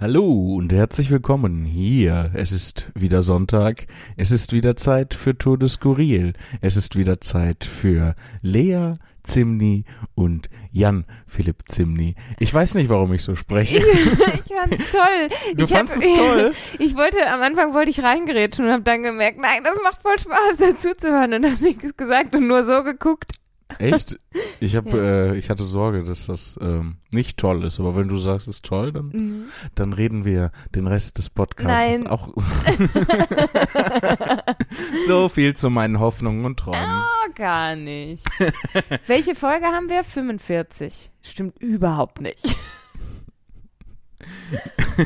Hallo und herzlich willkommen hier. Es ist wieder Sonntag. Es ist wieder Zeit für Tour de Skurril. Es ist wieder Zeit für Lea Zimni und Jan Philipp Zimni. Ich weiß nicht, warum ich so spreche. ich fand's toll. Du ich fandst hab, es toll? Ich wollte, am Anfang wollte ich reingerätschen und habe dann gemerkt, nein, das macht voll Spaß, dazu zu hören und habe nichts gesagt und nur so geguckt. Echt? Ich habe, Ja. äh, ich hatte Sorge, dass das ähm, nicht toll ist. Aber wenn du sagst, es ist toll, dann, Mhm. dann reden wir den Rest des Podcasts Nein. auch. so viel zu meinen Hoffnungen und Träumen. Oh, gar nicht. Welche Folge haben wir? 45. Stimmt überhaupt nicht.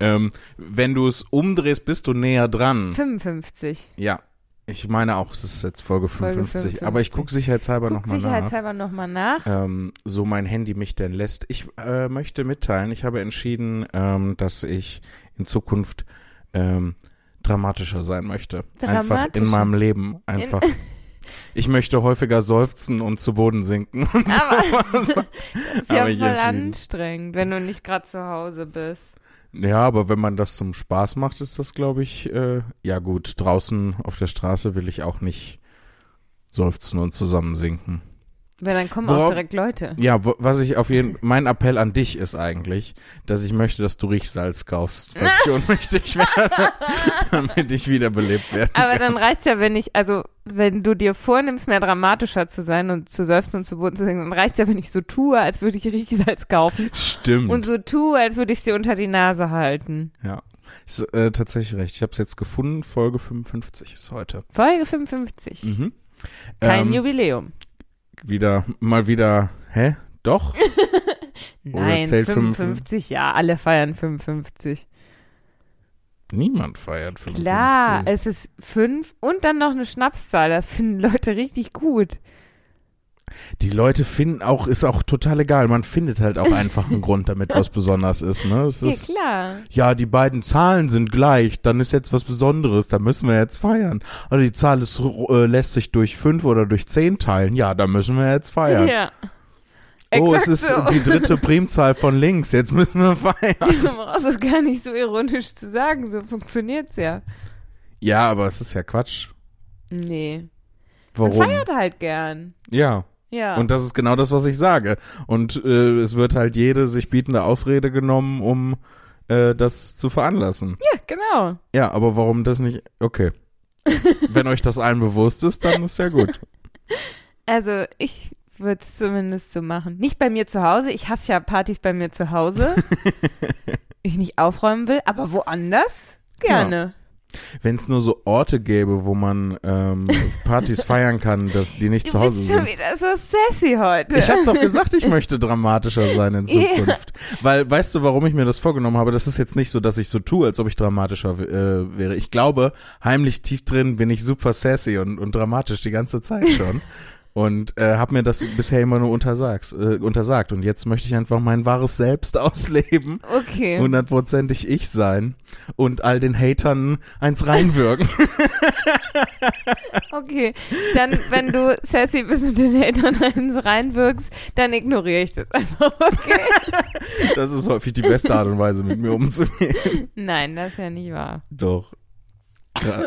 ähm, wenn du es umdrehst, bist du näher dran. 55. Ja. Ich meine auch, es ist jetzt Folge Folge 55. 55. Aber ich gucke sicherheitshalber nochmal nach. sicherheitshalber nochmal nach. Ähm, so mein Handy mich denn lässt. Ich äh, möchte mitteilen, ich habe entschieden, ähm, dass ich in Zukunft ähm, dramatischer sein möchte. Einfach in meinem Leben. Einfach. ich möchte häufiger seufzen und zu Boden sinken. Und Aber sowas. das ist ja Aber voll anstrengend, wenn du nicht gerade zu Hause bist. Ja, aber wenn man das zum Spaß macht, ist das, glaube ich, äh, ja gut. Draußen auf der Straße will ich auch nicht seufzen und zusammensinken. Weil dann kommen Worauf- auch direkt Leute. Ja, wo, was ich auf jeden mein Appell an dich ist eigentlich, dass ich möchte, dass du Riechsalz kaufst, falls ich ohnmächtig werde, damit ich wiederbelebt werde. Aber dann reicht's ja, wenn ich, also wenn du dir vornimmst, mehr dramatischer zu sein und zu seufzen und zu Boden zu singen, dann reicht's ja, wenn ich so tue, als würde ich Riechsalz kaufen Stimmt. und so tue, als würde ich es dir unter die Nase halten. ja. Ist äh, tatsächlich recht. Ich habe es jetzt gefunden. Folge 55 ist heute. Folge 55. Mhm. Kein Ähm, Jubiläum. Wieder, mal wieder, hä? Doch? Nein, zählt 55, ja, alle feiern 55. Niemand feiert 55. Klar, es ist fünf und dann noch eine Schnapszahl. Das finden Leute richtig gut. Die Leute finden auch, ist auch total egal. Man findet halt auch einfach einen Grund, damit was besonders ist. Ne? Es Ja, ist, klar. ja, die beiden Zahlen sind gleich, dann ist jetzt was Besonderes, da müssen wir jetzt feiern. Oder die Zahl ist, äh, lässt sich durch fünf oder durch zehn teilen, ja, da müssen wir jetzt feiern. Ja. oh, es Exakt ist so. die dritte Primzahl von links, jetzt müssen wir feiern. Du brauchst es gar nicht so ironisch zu sagen, so funktioniert's ja. Ja, aber es ist ja Quatsch. Nee. Warum? Man feiert halt gern. Ja, Ja. und das ist genau das, was ich sage. Und äh, es wird halt jede sich bietende Ausrede genommen, um äh, das zu veranlassen. ja, genau. Ja, aber warum das nicht? Okay. Wenn euch das allen bewusst ist, dann ist ja gut. Also ich würde es zumindest so machen. Nicht bei mir zu Hause. Ich hasse ja Partys bei mir zu Hause. ich nicht aufräumen will, aber woanders gerne. Wenn es nur so Orte gäbe, wo man ähm, Partys feiern kann, dass die nicht Du zu Hause bist schon sind. wieder so sassy heute. Ich habe doch gesagt, ich möchte dramatischer sein in. Zukunft. Weil, weißt du, warum ich mir das vorgenommen habe? Das ist jetzt nicht so, dass ich so tue, als ob ich dramatischer äh, wäre. Ich glaube, heimlich tief drin bin ich super sassy und, und dramatisch die ganze Zeit schon. Und äh, habe mir das bisher immer nur untersagt, äh, untersagt. Und jetzt möchte ich einfach mein wahres Selbst ausleben. okay. hundertprozentig ich sein und all den Hatern eins reinwirken. Okay, dann, wenn du sassy bist und den Hatern eins reinwirkst, dann ignoriere ich das einfach, okay? Das ist häufig die beste Art und Weise, mit mir umzugehen. Nein, das ist ja nicht wahr. Doch. Ja.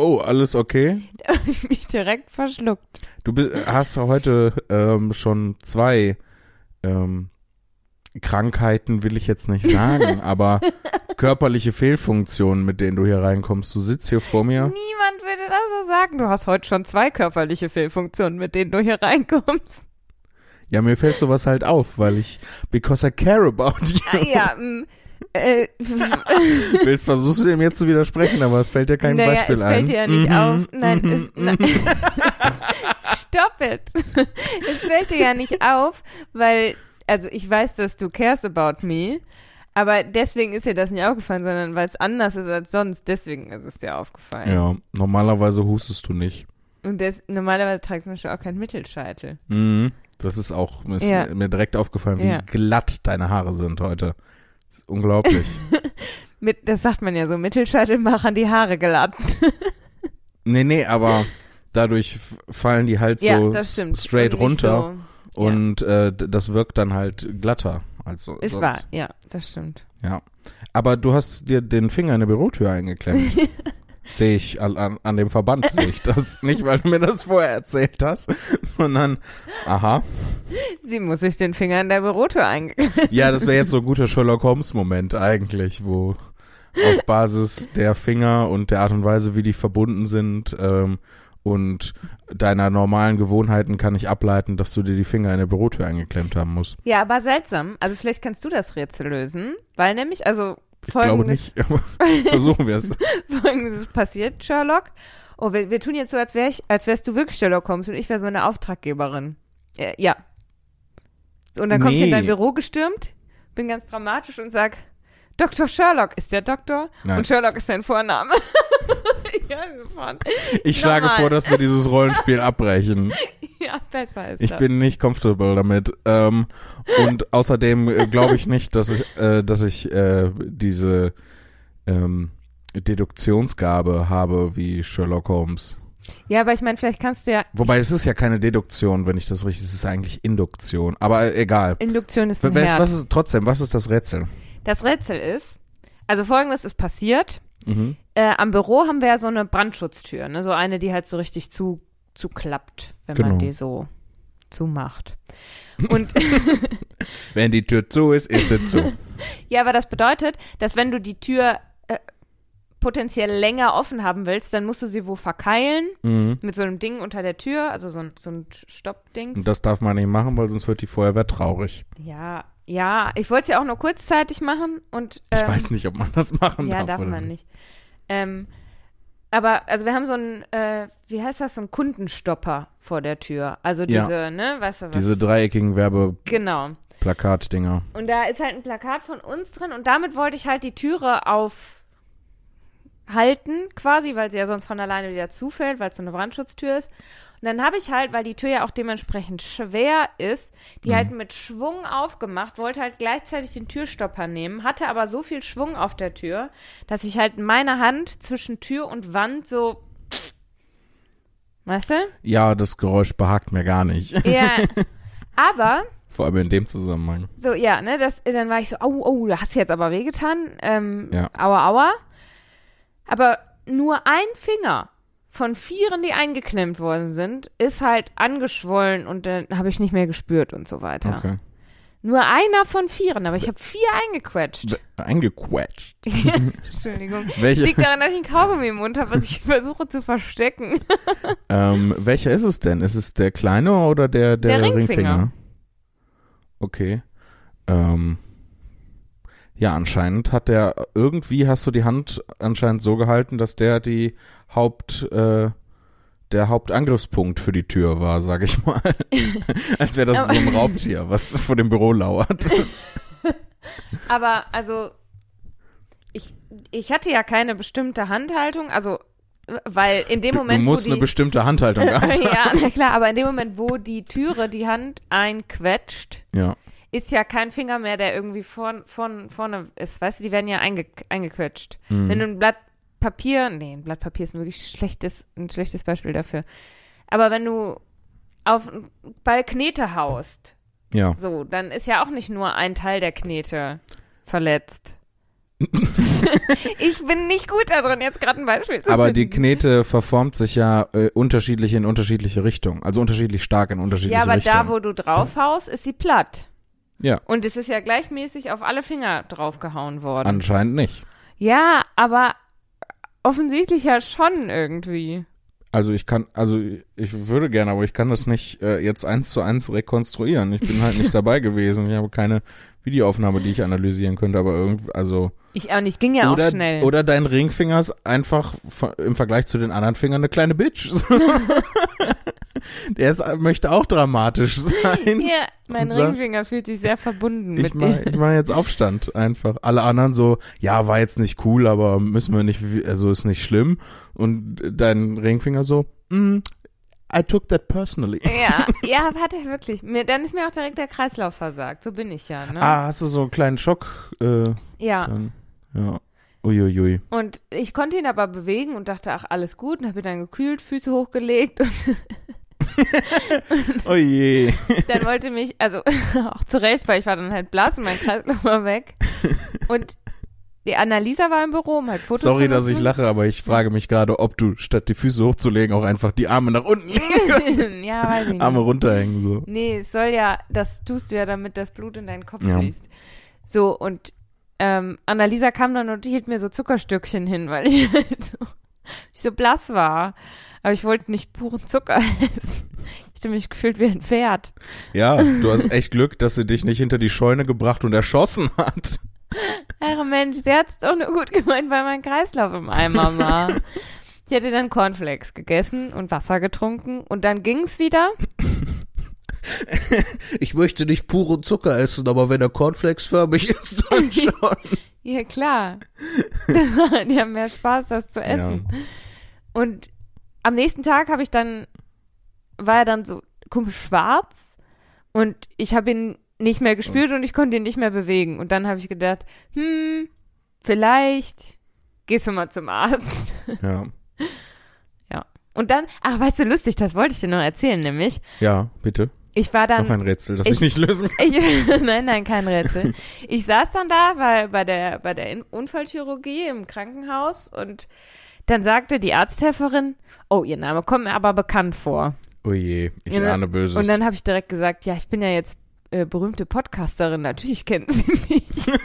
Oh, alles okay? Da habe ich mich direkt verschluckt. Du bi- hast heute ähm, schon zwei ähm, Krankheiten, will ich jetzt nicht sagen, aber körperliche Fehlfunktionen, mit denen du hier reinkommst. Du sitzt hier vor mir. Niemand würde das so sagen. Du hast heute schon zwei körperliche Fehlfunktionen, mit denen du hier reinkommst. Ja, mir fällt sowas halt auf, weil ich, because I care about you. Ah, ja, mm, äh, Willst, versuchst du dem jetzt zu widersprechen, aber es fällt dir kein naja, Beispiel es ein. fällt dir ja nicht Mhm, auf. Nein, mhm, es, na, Stop it. Es fällt dir ja nicht auf, weil, also ich weiß, dass du cares about me, aber deswegen ist dir das nicht aufgefallen, sondern weil es anders ist als sonst, deswegen ist es dir aufgefallen. Ja, normalerweise hustest du nicht. Und des, normalerweise trägst du zum Beispiel auch keinen Mittelscheitel. Mhm. Das ist auch, ist Ja. mir- mir direkt aufgefallen, wie Ja. glatt deine Haare sind heute. Das ist unglaublich. Mit, das sagt man ja so, Mittelscheitel machen die Haare glatt. nee, nee, aber dadurch fallen die halt ja, so s- straight runter So, und äh, d- das wirkt dann halt glatter als so- ist sonst. wahr, ja, das stimmt. Ja. Aber du hast dir den Finger in der Bürotür eingeklemmt. sehe ich an, an, an dem Verband, sehe ich das. Nicht, weil du mir das vorher erzählt hast, sondern, aha. Sie muss sich den Finger in der Bürotür eingeklemmt. Ja, das wäre jetzt so ein guter Sherlock Holmes-Moment eigentlich, wo auf Basis der Finger und der Art und Weise, wie die verbunden sind ähm, und deiner normalen Gewohnheiten kann ich ableiten, dass du dir die Finger in der Bürotür eingeklemmt haben musst. Ja, aber seltsam. Also vielleicht kannst du das Rätsel lösen, weil nämlich, also Ich glaube nicht, aber versuchen wir es. Folgendes passiert, Sherlock. Oh, wir, wir tun jetzt so, als, wär ich, als wärst du wirklich Sherlock Holmes und ich wäre so eine Auftraggeberin. Äh, ja. Und dann komm ich in Nee. dein Büro gestürmt, bin ganz dramatisch und sag, Dr. Sherlock ist der Doktor Nein. und Sherlock ist dein Vorname. ja, sofort. Ich schlage Nochmal. vor, dass wir dieses Rollenspiel abbrechen. Besser ist Ich das. bin nicht comfortable damit. Ähm, und außerdem äh, glaube ich nicht, dass ich, äh, dass ich äh, diese ähm, Deduktionsgabe habe wie Sherlock Holmes. ja, aber ich meine, vielleicht kannst du ja. Wobei es ist ja keine Deduktion, wenn ich das richtig, es ist eigentlich Induktion. Aber äh, egal. Induktion ist ein Was, was ist trotzdem? Was ist das Rätsel? Das Rätsel ist, also folgendes ist passiert. Mhm. Äh, am Büro haben wir ja so eine Brandschutztür, ne? so eine, die halt so richtig zu, zuklappt, wenn Genau. man die so zumacht. Und Wenn die Tür zu ist, ist sie zu. ja, aber das bedeutet, dass wenn du die Tür äh, potenziell länger offen haben willst, dann musst du sie wo verkeilen Mhm. mit so einem Ding unter der Tür, also so ein, so ein Stoppdings. Und das darf man nicht machen, weil sonst wird die Feuerwehr traurig. Ja, ja, ich wollte es ja auch nur kurzzeitig machen und ähm, Ich weiß nicht, ob man das machen Ja, darf. darf oder man nicht. Ähm, aber, also wir haben so einen, äh, wie heißt das, so einen Kundenstopper vor der Tür. Also Ja. diese, ne, weißt du was? Diese dreieckigen genau. Werbeplakatdinger. Und da ist halt ein Plakat von uns drin und damit wollte ich halt die Türe aufhalten, quasi, weil sie ja sonst von alleine wieder zufällt, weil es so eine Brandschutztür ist. Und dann habe ich halt, weil die Tür ja auch dementsprechend schwer ist, die Mhm. halt mit Schwung aufgemacht, wollte halt gleichzeitig den Türstopper nehmen, hatte aber so viel Schwung auf der Tür, dass ich halt meine Hand zwischen Tür und Wand so, weißt du? Ja, das Geräusch behagt mir gar nicht. Ja. aber Vor allem in dem Zusammenhang. So, ja, ne, das, dann war ich so, au, au, da hast du jetzt aber wehgetan. Ähm, Ja. Aua, aua. Aber nur ein Finger von vieren, die eingeklemmt worden sind, ist halt angeschwollen und dann habe ich nicht mehr gespürt und so weiter. Okay. Nur einer von vieren, aber ich habe vier eingequetscht. Eingequetscht. Entschuldigung. Welche, Liegt daran, dass ich einen Kaugummi im Mund habe, was ich versuche zu verstecken. ähm, welcher ist es denn? Ist es der kleine oder der, der, Der Ringfinger. Ringfinger? Okay. Ähm, ja, anscheinend hat der, irgendwie hast du die Hand anscheinend so gehalten, dass der die Haupt, äh, der Hauptangriffspunkt für die Tür war, sag ich mal. Als wäre das so ein Raubtier, was vor dem Büro lauert. Aber also, ich, ich hatte ja keine bestimmte Handhaltung, also, weil in dem Moment, du musst die, eine bestimmte Handhaltung haben. ja, na klar, aber in dem Moment, wo die Türe die Hand einquetscht, Ja. ist ja kein Finger mehr, der irgendwie vorn, vorn, vorne ist. Weißt du, die werden ja einge, eingequetscht. Mhm. Wenn du ein Blatt Papier, nee, ein Blatt Papier ist ein wirklich schlechtes, ein schlechtes Beispiel dafür. Aber wenn du auf einen Ball Knete haust, Ja. so, dann ist ja auch nicht nur ein Teil der Knete verletzt. ich bin nicht gut darin, jetzt gerade ein Beispiel zu Aber die finden. Knete verformt sich ja äh, unterschiedlich in unterschiedliche Richtungen. Also unterschiedlich stark in unterschiedliche Ja, aber Richtungen. da, wo du draufhaust, ist sie platt. ja, Und es ist ja gleichmäßig auf alle Finger draufgehauen worden. anscheinend nicht. ja, aber offensichtlich ja schon irgendwie. Also ich kann, also ich würde gerne, aber ich kann das nicht äh, jetzt eins zu eins rekonstruieren. Ich bin halt nicht dabei gewesen. Ich habe keine Videoaufnahme, die ich analysieren könnte, aber irgendwie, also Ich auch nicht, ging ja oder auch schnell. oder dein Ringfinger ist einfach im Vergleich zu den anderen Fingern eine kleine Bitch. Der ist, möchte auch dramatisch sein. ja, mein und sagt- Ringfinger fühlt sich sehr verbunden Ich mit mach, dir. ich mach jetzt Aufstand einfach. Alle anderen so, ja, war jetzt nicht cool, aber müssen wir nicht, also ist nicht schlimm. Und dein Ringfinger so, mm, I took that personally. Ja, ja, warte, wirklich. Mir, dann ist mir auch direkt der Kreislauf versagt. So bin ich ja, ne? Ah, hast du so einen kleinen Schock? Äh, ja. dann, ja. Uiuiui. Und ich konnte ihn aber bewegen und dachte, ach, alles gut. Und habe ihn dann gekühlt, Füße hochgelegt. Und Oh je. dann wollte mich, also auch zu Recht, weil ich war dann halt blass und mein Kreislauf war weg. Und die Annalisa war im Büro, um halt Fotos Sorry, dass ich lache, aber ich frage mich gerade, ob du statt die Füße hochzulegen auch einfach die Arme nach unten legen machen. ja, weiß ich nicht. Arme runterhängen so. Nee, es soll ja, das tust du ja, damit das Blut in deinen Kopf Ja. fließt. So, und ähm, Annalisa kam dann und hielt mir so Zuckerstückchen hin, weil ich halt so, ich so blass war. Aber ich wollte nicht puren Zucker essen. Ich hatte mich gefühlt wie ein Pferd. Ja, du hast echt Glück, dass sie dich nicht hinter die Scheune gebracht und erschossen hat. Ach Mensch, sie hat's doch nur gut gemeint, weil mein Kreislauf im Eimer war. Ich hätte dann Cornflakes gegessen und Wasser getrunken und dann ging's wieder. Ich möchte nicht puren Zucker essen, aber wenn er cornflakesförmig ist, dann schon. Ja, klar. Die haben mehr Spaß, das zu essen. Und am nächsten Tag habe ich dann, war er dann so komisch schwarz und ich habe ihn nicht mehr gespürt und ich konnte ihn nicht mehr bewegen. Und dann habe ich gedacht, hm, vielleicht gehst du mal zum Arzt. Ja. Und dann, ach, weißt du, lustig, das wollte ich dir noch erzählen, nämlich. Ja, bitte. Ich war dann. Noch ein Rätsel, das ich- ich, nicht lösen kann. Ich, nein, nein, kein Rätsel. Ich saß dann da bei, bei der, bei der Unfallchirurgie im Krankenhaus und dann sagte die Arzthelferin, oh, ihr Name kommt mir aber bekannt vor. Oh je, ich Ja, ahne Böses. Und dann habe ich direkt gesagt, ja, ich bin ja jetzt äh, berühmte Podcasterin, natürlich kennen sie mich.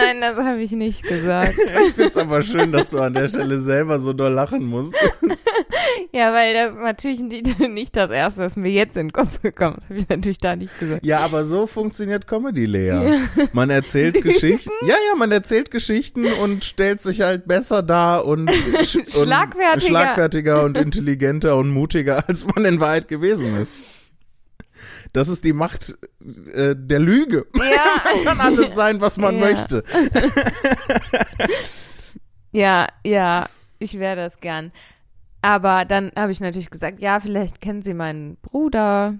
Nein, das habe ich nicht gesagt. ich find's aber schön, dass du an der Stelle selber so doll lachen musst. Ja, weil das natürlich nicht, das Erste, was mir jetzt in den Kopf gekommen ist, habe ich natürlich da nicht gesagt. Ja, aber so funktioniert Comedy, Lea. Man erzählt Geschichten. Ja, ja, man erzählt Geschichten und stellt sich halt besser dar und, sch- und Schlagfertiger. schlagfertiger und intelligenter und mutiger, als man in Wahrheit gewesen ist. Das ist die Macht äh, der Lüge. Ja, Kann alles sein, was man Ja. möchte. ja, ja, ich wäre das gern. Aber dann habe ich natürlich gesagt, ja, vielleicht kennen Sie meinen Bruder.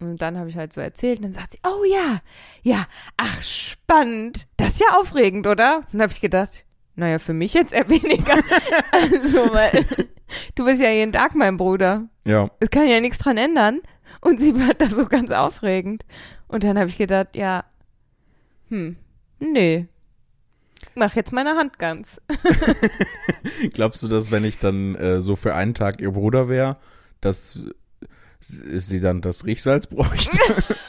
Und dann habe ich halt so erzählt. Und dann sagt sie, oh ja, ja, ach, spannend. Das ist ja aufregend, oder? Und dann habe ich gedacht, naja, für mich jetzt eher weniger. also, weil du bist ja jeden Tag mein Bruder. Ja. Es kann ja nichts dran ändern. Und sie war da so ganz aufregend. Und dann habe ich gedacht, ja, hm, nee. Mach jetzt meine Hand ganz. Glaubst du, dass wenn ich dann äh, so für einen Tag ihr Bruder wäre, dass sie dann das Riechsalz bräuchte?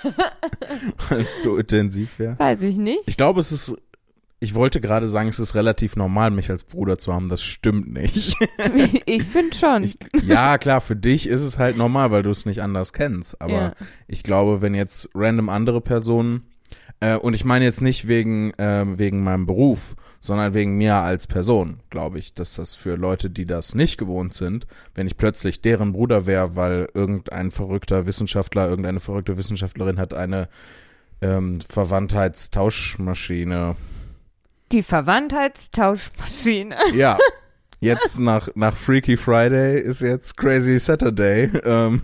Weil es so intensiv wäre? Weiß ich nicht. Ich glaube, es ist. Ich wollte gerade sagen, es ist relativ normal, mich als Bruder zu haben. Das stimmt nicht. Ich finde schon. Ich, ja, klar, für dich ist es halt normal, weil du es nicht anders kennst. Aber Ja. ich glaube, wenn jetzt random andere Personen, äh, und ich meine jetzt nicht wegen, ähm, wegen meinem Beruf, sondern wegen mir als Person, glaube ich, dass das für Leute, die das nicht gewohnt sind, wenn ich plötzlich deren Bruder wäre, weil irgendein verrückter Wissenschaftler, irgendeine verrückte Wissenschaftlerin hat eine ähm, Verwandtheitstauschmaschine. Die Verwandtheitstauschmaschine. Ja. Jetzt nach, nach Freaky Friday ist jetzt Crazy Saturday, ähm,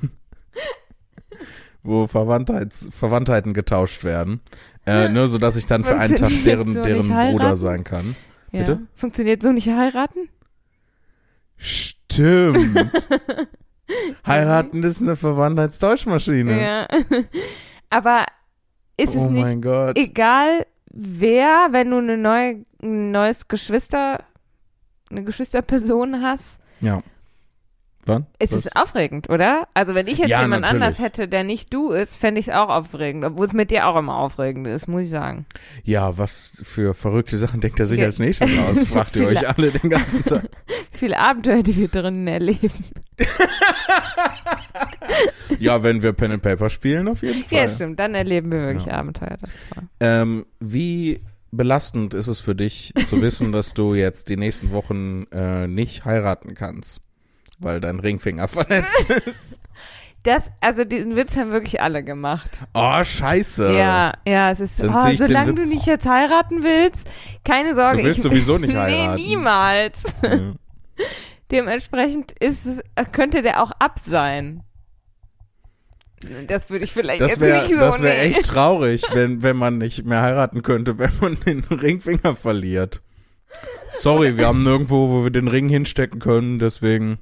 wo Verwandtheits, Verwandtheiten getauscht werden. Äh, nur so dass ich dann für einen Tag deren, so deren nicht Bruder sein kann. Ja. Bitte? Funktioniert so nicht heiraten? Stimmt. Heiraten ist eine Verwandtheitstauschmaschine. Ja. Aber ist oh es nicht mein Gott. egal, wer, wenn du eine neue, ein neues Geschwister, eine Geschwisterperson hast, Ja. Wann? ist Was? es aufregend, oder? Also wenn ich jetzt Ja, jemand natürlich. anders hätte, der nicht du ist, fände ich es auch aufregend, obwohl es mit dir auch immer aufregend ist, muss ich sagen. Ja, was für verrückte Sachen denkt er sich Ja. als nächstes aus? Fragt ihr euch alle den ganzen Tag. Viele Abenteuer, die wir drinnen erleben. Ja, wenn wir Pen and Paper spielen, auf jeden Fall. Ja, stimmt, dann erleben wir wirklich Ja. Abenteuer. Ähm, wie belastend ist es für dich zu wissen, dass du jetzt die nächsten Wochen äh, nicht heiraten kannst, weil dein Ringfinger verletzt ist? Das, also diesen Witz haben wirklich alle gemacht. Oh, scheiße. Ja, ja, es ist, Dann oh, solange du nicht jetzt heiraten willst, keine Sorge. Du willst ich, sowieso nicht heiraten. Nee, niemals. Ja. Dementsprechend ist es, könnte der auch ab sein. Das würde ich vielleicht Das jetzt wäre nicht so das wär nee. echt traurig, wenn, wenn man nicht mehr heiraten könnte, wenn man den Ringfinger verliert. Sorry, wir haben nirgendwo, wo wir den Ring hinstecken können, deswegen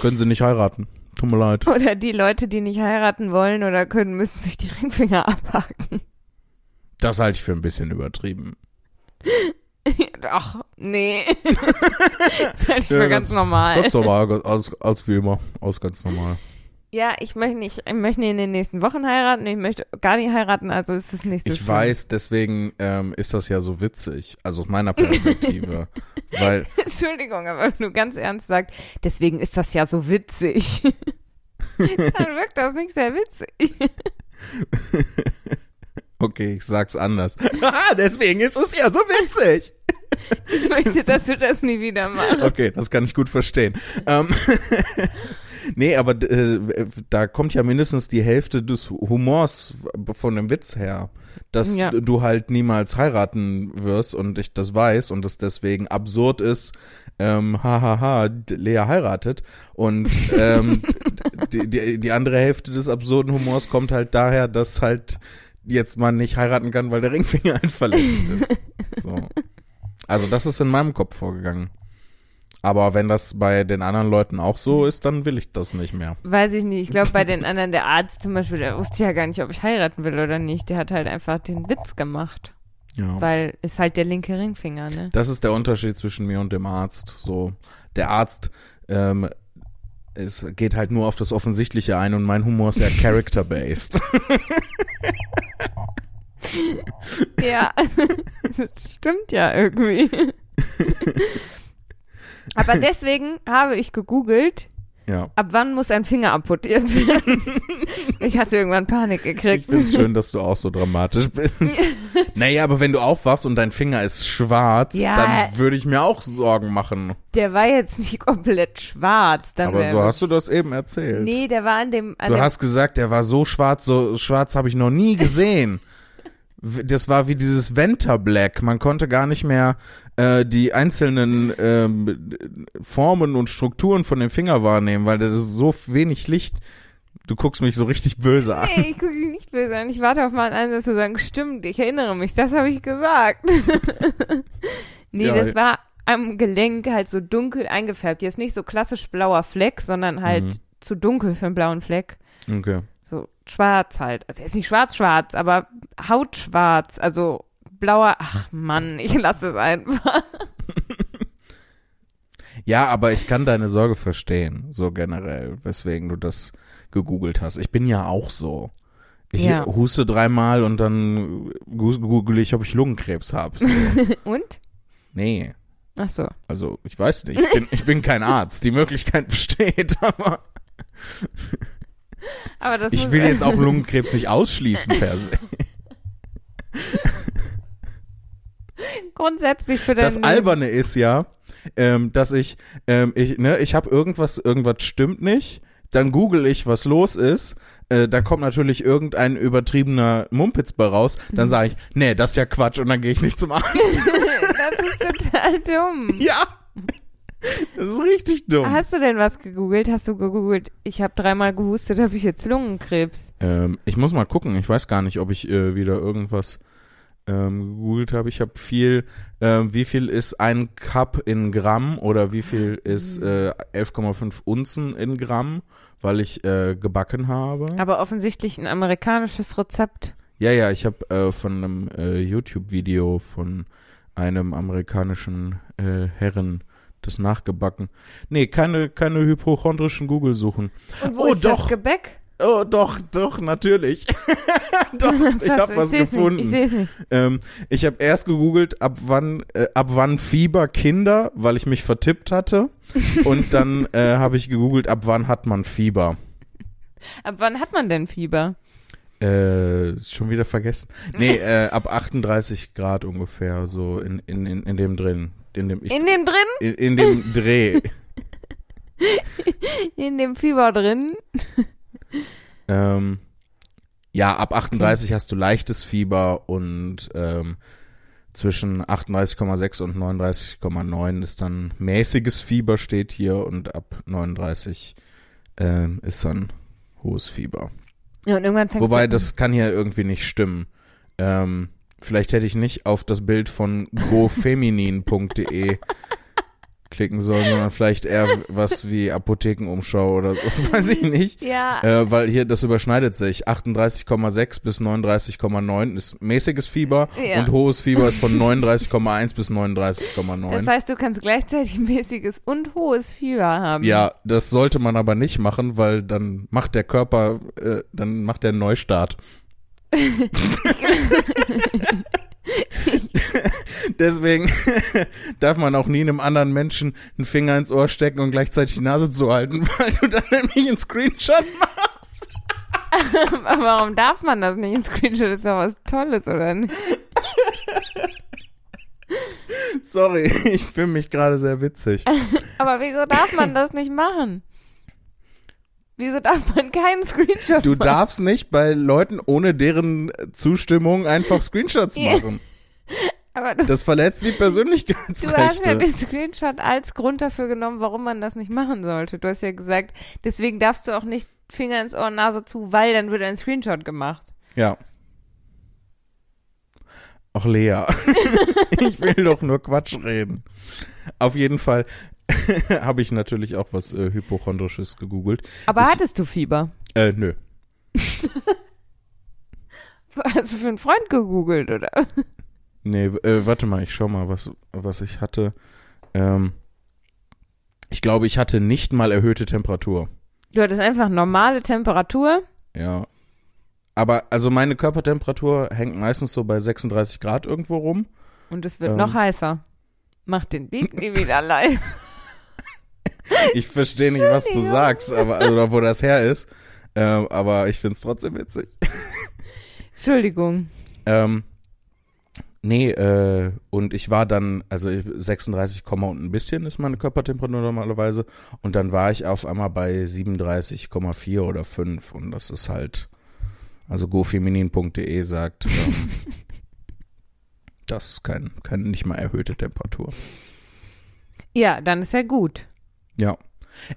können sie nicht heiraten. Tut mir leid. Oder die Leute, die nicht heiraten wollen oder können, müssen sich die Ringfinger abhaken. Das halte ich für ein bisschen übertrieben. Ach, nee. das halte ich für Ja, ganz normal. Ganz normal, als, als wie immer. Aus ganz normal. Ja, ich möchte nicht, ich möchte in den nächsten Wochen heiraten, ich möchte gar nicht heiraten, also ist es nicht so Ich schlimm. weiß, deswegen ähm, ist das ja so witzig. Also aus meiner Perspektive. weil, Entschuldigung, aber wenn du ganz ernst sagst, deswegen ist das ja so witzig. Dann wirkt das nicht sehr witzig. okay, ich sag's anders. Haha, deswegen ist es ja so witzig. Ich möchte, dass du das nie wieder machst. Okay, das kann ich gut verstehen. Ähm, nee, aber äh, da kommt ja mindestens die Hälfte des Humors von dem Witz her. Dass Ja. du halt niemals heiraten wirst und ich das weiß und es deswegen absurd ist, ähm, hahaha, Lea heiratet. Und ähm, die, die, die andere Hälfte des absurden Humors kommt halt daher, dass halt jetzt man nicht heiraten kann, weil der Ringfinger halt verletzt ist. So. Also das ist in meinem Kopf vorgegangen. Aber wenn das bei den anderen Leuten auch so ist, dann will ich das nicht mehr. Weiß ich nicht. Ich glaube, bei den anderen, der Arzt zum Beispiel, der wusste ja gar nicht, ob ich heiraten will oder nicht. Der hat halt einfach den Witz gemacht. Ja. Weil ist halt der linke Ringfinger, ne? Das ist der Unterschied zwischen mir und dem Arzt. So, der Arzt ähm, es geht halt nur auf das Offensichtliche ein und mein Humor ist ja character-based. Ja, das stimmt ja irgendwie. Aber deswegen habe ich gegoogelt, ja. ab wann muss ein Finger amputiert werden. Ich hatte irgendwann Panik Ich gekriegt. find's schön, dass du auch so dramatisch bist. naja, aber wenn du aufwachst und dein Finger ist schwarz, Ja. dann würde ich mir auch Sorgen machen. Der war jetzt nicht komplett schwarz. Dann Aber so hast du das eben erzählt. Nee, der war an dem, an Du dem hast gesagt, der war so schwarz, so schwarz habe ich noch nie gesehen. Das war wie dieses Venta Black. Man konnte gar nicht mehr äh, die einzelnen ähm, Formen und Strukturen von dem Finger wahrnehmen, weil das ist so wenig Licht. Du guckst mich so richtig böse an. Nee, ich gucke dich nicht böse an. Ich warte auf meinen Einsatz zu sagen, stimmt, ich erinnere mich, das habe ich gesagt. nee, Ja, das war am Gelenk halt so dunkel eingefärbt. Jetzt nicht so klassisch blauer Fleck, sondern halt Mhm. zu dunkel für einen blauen Fleck. Okay. Schwarz halt. Also jetzt nicht schwarz-schwarz, aber hautschwarz. Also blauer, ach Mann, ich lasse es einfach. Ja, aber ich kann deine Sorge verstehen, so generell, weswegen du das gegoogelt hast. Ich bin ja auch so. Ich Ja. huste dreimal und dann google ich, ob ich Lungenkrebs habe. So. Und? nee. Ach so. Also, ich weiß nicht. Ich bin, ich bin kein Arzt. Die Möglichkeit besteht, aber Aber das ich will jetzt auch Lungenkrebs nicht ausschließen per se. grundsätzlich für Das Alberne ist ja, ähm, dass ich, ähm, ich, ne, ich habe irgendwas, irgendwas stimmt nicht. Dann google ich, was los ist. Äh, da kommt natürlich irgendein übertriebener Mumpitz bei raus. Mhm. Dann sage ich, nee, das ist ja Quatsch und dann gehe ich nicht zum Arzt. das ist total dumm. ja. Das ist richtig dumm. Hast du denn was gegoogelt? Hast du gegoogelt, ich habe dreimal gehustet, habe ich jetzt Lungenkrebs? Ähm, ich muss mal gucken. Ich weiß gar nicht, ob ich äh, wieder irgendwas ähm, gegoogelt habe. Ich habe viel, ähm, wie viel ist ein Cup in Gramm oder wie viel ist äh, 11,5 Unzen in Gramm, weil ich äh, gebacken habe. Aber offensichtlich ein amerikanisches Rezept. Ja, ja, ich habe äh, von einem äh, YouTube-Video von einem amerikanischen äh, Herren das nachgebacken. Nee, keine, keine hypochondrischen Google-Suchen. Und wo Oh, ist doch. das Gebäck? Oh, doch, doch, natürlich. doch, ich habe was seh's gefunden. Nicht, ich sehe es nicht. Ähm, ich habe erst gegoogelt, ab wann, äh, ab wann Fieber Kinder, weil ich mich vertippt hatte. Und dann äh, habe ich gegoogelt, ab wann hat man Fieber. Ab wann hat man denn Fieber? Äh, schon wieder vergessen. Nee, äh, ab 38 Grad ungefähr, so in, in, in, in dem drin. In dem, ich, In dem drin? in, in dem Dreh. In dem Fieber drin? ähm, ja, ab 38 hast du leichtes Fieber und ähm, zwischen 38,6 und 39,9 ist dann mäßiges Fieber steht hier und ab 39 ähm, ist dann hohes Fieber. Ja, und irgendwann fängst Wobei, das kann hier irgendwie nicht stimmen. Ähm, vielleicht hätte ich nicht auf das Bild von gofeminin.de klicken soll, sondern vielleicht eher was wie Apothekenumschau oder so, weiß ich nicht. Ja. Äh, weil hier, das überschneidet sich. 38,6 bis 39,9 ist mäßiges Fieber Ja. und hohes Fieber ist von 39,1 bis 39,9. Das heißt, du kannst gleichzeitig mäßiges und hohes Fieber haben. Ja, das sollte man aber nicht machen, weil dann macht der Körper, äh, dann macht der einen Neustart. Deswegen darf man auch nie einem anderen Menschen einen Finger ins Ohr stecken und gleichzeitig die Nase zuhalten, weil du dann nämlich einen Screenshot machst. Aber warum darf man das nicht? Ein Screenshot ist doch was Tolles, oder nicht? Sorry, ich fühle mich gerade sehr witzig. Aber wieso darf man das nicht machen? Wieso darf man keinen Screenshot Du machen? darfst nicht bei Leuten ohne deren Zustimmung einfach Screenshots machen. Aber du, Das verletzt die du hast ja Persönlichkeitsrechte. den Screenshot als Grund dafür genommen, warum man das nicht machen sollte. Du hast ja gesagt, deswegen darfst du auch nicht Finger ins Ohr, Nase zu, weil dann wird ein Screenshot gemacht. Ja. Ach, Lea. ich will doch nur Quatsch reden. Auf jeden Fall habe ich natürlich auch was äh, Hypochondrisches gegoogelt. Aber Ich- hattest du Fieber? Äh, nö. Hast du für einen Freund gegoogelt, oder? Nee, äh, warte mal, ich schau mal, was, was ich hatte. Ähm, ich glaube, ich hatte nicht mal erhöhte Temperatur. Du hattest einfach normale Temperatur. Ja. Aber, also meine Körpertemperatur hängt meistens so bei 36 Grad irgendwo rum. Und es wird Ähm. noch heißer. Mach den Beat nie wieder live. Ich verstehe nicht, was du sagst, aber, oder wo das her ist. Ähm, aber ich find's trotzdem witzig. Entschuldigung. Ähm, nee, äh, und ich war dann, also 36, Komma und ein bisschen ist meine Körpertemperatur normalerweise. Und dann war ich auf einmal bei 37,4 oder 5. Und das ist halt, also gofeminin.de sagt, ähm, das ist kein, kein, nicht mal erhöhte Temperatur. Ja, dann ist ja gut. Ja.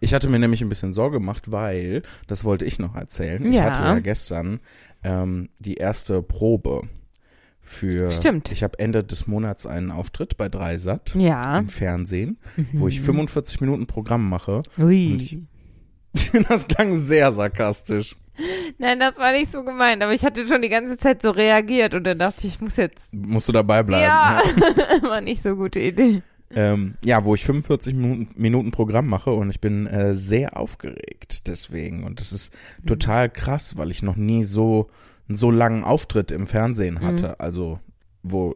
Ich hatte mir nämlich ein bisschen Sorge gemacht, weil, das wollte ich noch erzählen, ich Ja. hatte ja gestern ähm, die erste Probe für. Stimmt. Ich habe Ende des Monats einen Auftritt bei Dreisat Ja. im Fernsehen, wo ich 45 Minuten Programm mache. Ui. Und ich- Das klang sehr sarkastisch. Nein, das war nicht so gemeint, aber ich hatte schon die ganze Zeit so reagiert und dann dachte ich, ich muss jetzt. Musst du dabei bleiben. ja, war nicht so gute Idee. Ähm, ja, wo ich 45 Minuten, Minuten Programm mache und ich bin äh, sehr aufgeregt deswegen. Und das ist Mhm. total krass, weil ich noch nie so einen so langen Auftritt im Fernsehen hatte. Also, wo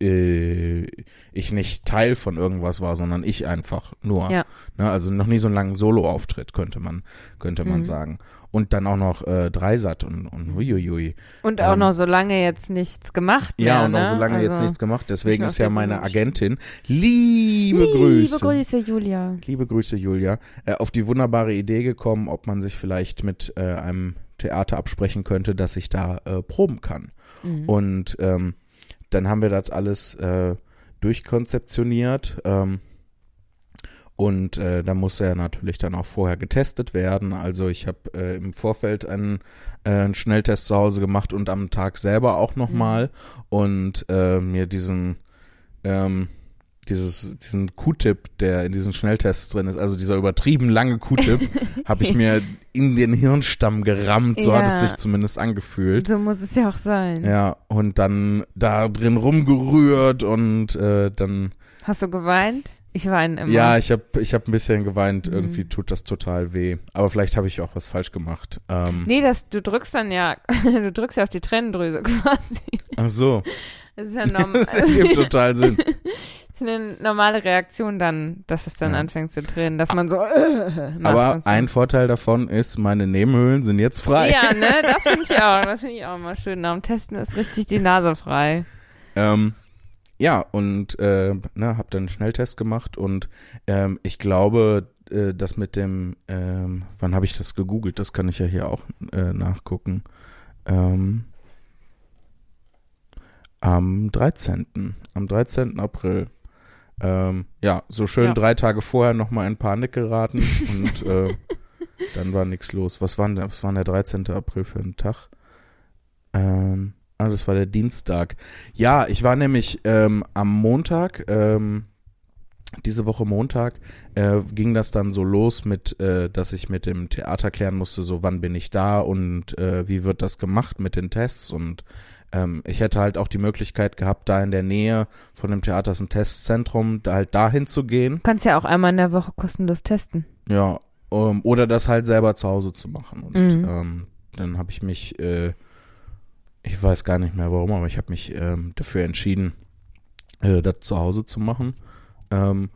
äh, ich nicht Teil von irgendwas war, sondern ich einfach nur. Ja. Ne, also noch nie so einen langen Solo-Auftritt, könnte man, könnte man Mhm. sagen. Und dann auch noch äh, Dreisat und, und huiuiui. Und auch Ähm, noch so lange jetzt nichts gemacht. Ja, mehr, und auch ne? so lange jetzt Also, nichts gemacht. Deswegen ist ja meine. Agentin. Liebe, Liebe Grüße. Grüße, Julia. Liebe Grüße, Julia, äh, auf die wunderbare Idee gekommen, ob man sich vielleicht mit äh, einem Theater absprechen könnte, dass ich da äh, proben kann. Mhm. Und ähm, dann haben wir das alles äh, durchkonzeptioniert. Ähm, und äh, da muss er natürlich dann auch vorher getestet werden. Also ich habe äh, im Vorfeld einen, äh, einen Schnelltest zu Hause gemacht und am Tag selber auch nochmal und äh, mir diesen ähm, dieses, diesen Q-Tip, der in diesen Schnelltests drin ist, also dieser übertrieben lange Q-Tip, habe ich mir in den Hirnstamm gerammt, so hat es Ja. sich zumindest angefühlt. So muss es ja auch sein. Ja, und dann da drin rumgerührt und äh, dann, Hast du geweint? Ich weine immer. ja, ich habe ich hab ein bisschen geweint, Mhm. irgendwie tut das total weh. Aber vielleicht habe ich auch was falsch gemacht. Ähm, Nee, das, du drückst dann ja, du drückst ja auf die Tränendrüse quasi. Ach so, Das ist ja normal. das ergibt total Sinn. Das ist eine normale Reaktion dann, dass es dann Ja. anfängt zu tränen, dass man so äh, Aber so. ein Vorteil davon ist, meine Nebenhöhlen sind jetzt frei. Ja, ne, das finde ich auch. Das finde ich auch immer schön. Nach dem Testen ist richtig die Nase frei. Ähm, ja, und äh, ne, habe dann einen Schnelltest gemacht und ähm, ich glaube, äh, das mit dem, ähm, wann habe ich das gegoogelt? Das kann ich ja hier auch äh, nachgucken. Ähm, am 13. Am 13. April. Ähm, ja, so schön Ja. drei Tage vorher nochmal in Panik geraten und äh, dann war nichts los. Was war, denn, was war denn der 13. April für ein Tag? Ähm, ah, das war der Dienstag. Ja, ich war nämlich ähm, am Montag, ähm, diese Woche Montag äh, ging das dann so los mit, äh, dass ich mit dem Theater klären musste, so wann bin ich da und äh, wie wird das gemacht mit den Tests und ähm, ich hätte halt auch die Möglichkeit gehabt, da in der Nähe von dem Theater ist ein Testzentrum, da halt dahin zu gehen. Du kannst ja auch einmal in der Woche kostenlos testen. Ja, um, oder das halt selber zu Hause zu machen. Und Mhm. ähm, dann habe ich mich, äh, ich weiß gar nicht mehr warum, aber ich habe mich ähm, dafür entschieden, äh, das zu Hause zu machen. Ähm,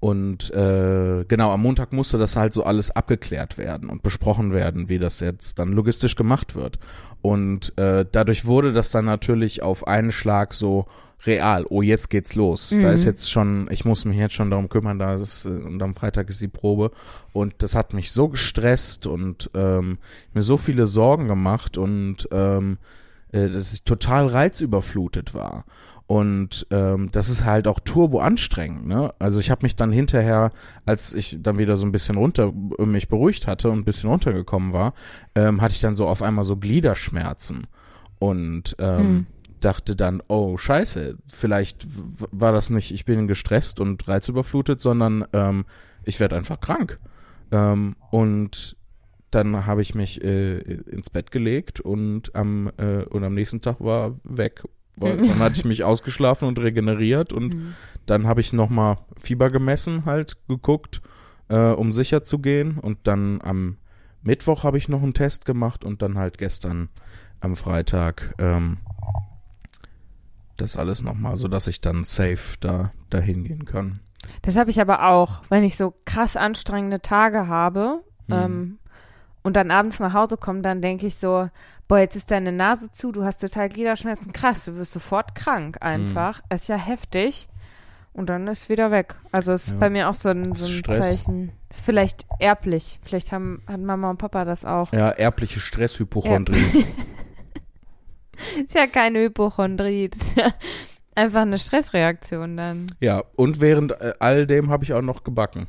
und äh, genau, am Montag musste das halt so alles abgeklärt werden und besprochen werden, wie das jetzt dann logistisch gemacht wird. Und äh, dadurch wurde das dann natürlich auf einen Schlag so real. Oh, jetzt geht's los. Da Mhm. ist jetzt schon, ich muss mich jetzt schon darum kümmern, da ist äh, und am Freitag ist die Probe. Und das hat mich so gestresst und ähm, mir so viele Sorgen gemacht und ähm, äh, dass ich total reizüberflutet war. Und ähm, das ist halt auch turbo anstrengend, ne? Also ich habe mich dann hinterher, als ich dann wieder so ein bisschen runter mich beruhigt hatte und ein bisschen runtergekommen war, ähm, hatte ich dann so auf einmal so Gliederschmerzen und ähm, Hm. Dachte dann, oh Scheiße, vielleicht war das nicht, ich bin gestresst und reizüberflutet, sondern ähm, ich werde einfach krank. Ähm, und dann habe ich mich äh, ins Bett gelegt und am äh, und am nächsten Tag war weg. Weil, dann hatte ich mich ausgeschlafen und regeneriert und Mhm. dann habe ich nochmal Fieber gemessen, halt geguckt, äh, um sicher zu gehen. Und dann am Mittwoch habe ich noch einen Test gemacht und dann halt gestern am Freitag ähm, das alles nochmal, sodass ich dann safe da dahin gehen kann. Das habe ich aber auch, wenn ich so krass anstrengende Tage habe Mhm. ähm, und dann abends nach Hause komme, dann denke ich so, boah, jetzt ist deine Nase zu, du hast total Gliederschmerzen, krass, du wirst sofort krank einfach. Mhm. Ist ja heftig. Und dann ist wieder weg. Also ist Ja. bei mir auch so ein, so ein. Zeichen. Ist vielleicht erblich. Vielleicht haben, haben Mama und Papa das auch. Ja, erbliche Stresshypochondrie. Ist ja keine Hypochondrie. Das ist ja einfach eine Stressreaktion dann. Ja, und während äh, all dem habe ich auch noch gebacken.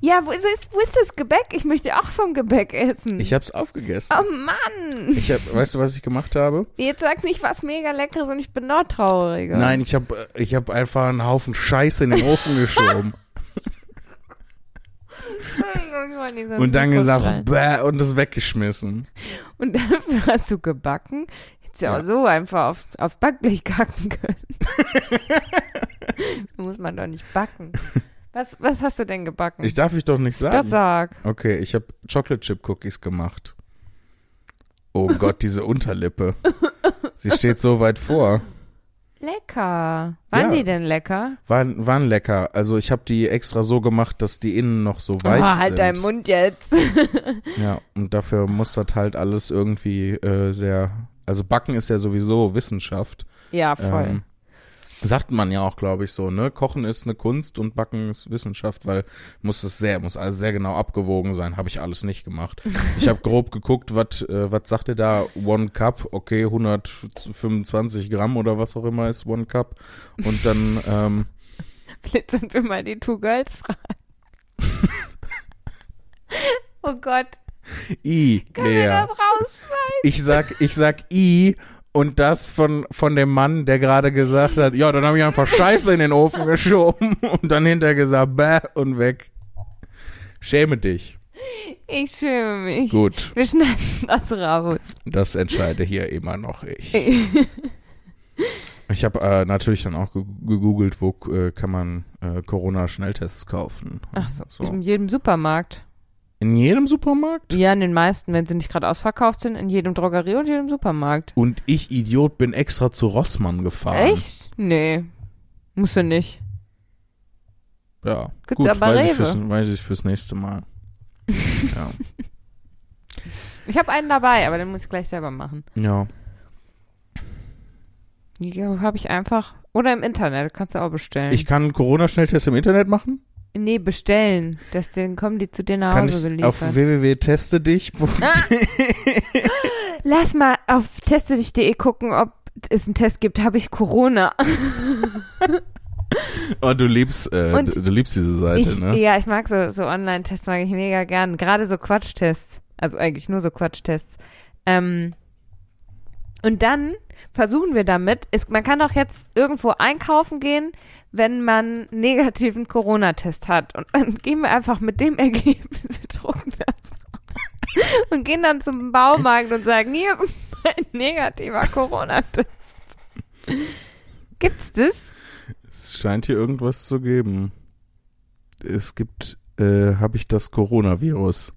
Ja, wo ist, es, wo ist das Gebäck? Ich möchte auch vom Gebäck essen. Ich habe es aufgegessen. oh Mann! Ich hab, weißt du, was ich gemacht habe? Jetzt sag nicht was mega leckeres und ich bin noch trauriger. Nein, ich habe ich hab einfach einen Haufen Scheiße in den Ofen geschoben und dann gesagt, bäh, und es weggeschmissen. Und dafür hast du gebacken? Hättest ja, Ja. auch so einfach auf, aufs Backblech kacken können. muss man doch nicht backen. Was, was hast du denn gebacken? Ich darf ich doch nicht sagen. das sag. Okay, ich habe Chocolate Chip Cookies gemacht. Oh Gott, diese Unterlippe. Sie steht so weit vor. Lecker. Waren Ja. die denn lecker? Waren, waren lecker. Also ich habe die extra so gemacht, dass die innen noch so weich oh, halt sind. deinen Mund jetzt. Ja, und dafür muss das halt alles irgendwie äh, sehr. Also Backen ist ja sowieso Wissenschaft. ja, voll. Ähm, sagt man ja auch, glaube ich, so, ne? Kochen ist eine Kunst und Backen ist Wissenschaft, weil muss es sehr, muss alles sehr genau abgewogen sein. Habe ich alles nicht gemacht. Ich habe grob geguckt, was äh, was sagt ihr da? One Cup, okay, 125 Gramm oder was auch immer ist One Cup. Und dann, ähm, Jetzt sind wir mal die Two Girls fragen. oh Gott, I, können wir Lea. das rausschneiden? Ich sag, ich sag I und das von, von dem Mann, der gerade gesagt hat, ja, dann habe ich einfach Scheiße in den Ofen geschoben und dann hinterher gesagt, bäh und weg. Schäme dich. Ich schäme mich. Gut, Wir schneiden das raus. das entscheide hier immer noch ich. Ich habe äh, natürlich dann auch ge- gegoogelt, wo äh, kann man äh, Corona-Schnelltests kaufen. Ach so, so. in jedem Supermarkt. In jedem Supermarkt? Ja, in den meisten, wenn sie nicht gerade ausverkauft sind, in jedem Drogerie und jedem Supermarkt. Und ich, Idiot, bin extra zu Rossmann gefahren. Echt? Nee. Musst du nicht. Ja, Gibt's gut, aber weiß ich, Rewe. fürs, weiß ich fürs nächste Mal. ja. Ich habe einen dabei, aber den muss ich gleich selber machen. ja. Die habe ich einfach. Oder im Internet, kannst du auch bestellen. Ich kann einen Corona-Schnelltest im Internet machen? Nee, bestellen. Das, dann kommen die zu dir nach Kann Hause ich auf geliefert. www.testedich. Ah. Lass mal auf testedich.de gucken, ob es einen Test gibt. Habe ich Corona? Oh, du liebst, äh, Und du, du liebst diese Seite, ich, ne? Ja, ich mag so, so Online-Tests, mag ich mega gern. Gerade so Quatschtests. Also eigentlich nur so Quatschtests. Ähm, Und dann versuchen wir damit, ist, man kann doch jetzt irgendwo einkaufen gehen, wenn man einen negativen Corona-Test hat. Und dann gehen wir einfach mit dem Ergebnis, wir drucken das und gehen dann zum Baumarkt und sagen, hier ist mein negativer Corona-Test. Gibt's das? Es scheint hier irgendwas zu geben. Es gibt, äh, habe ich das Coronavirus.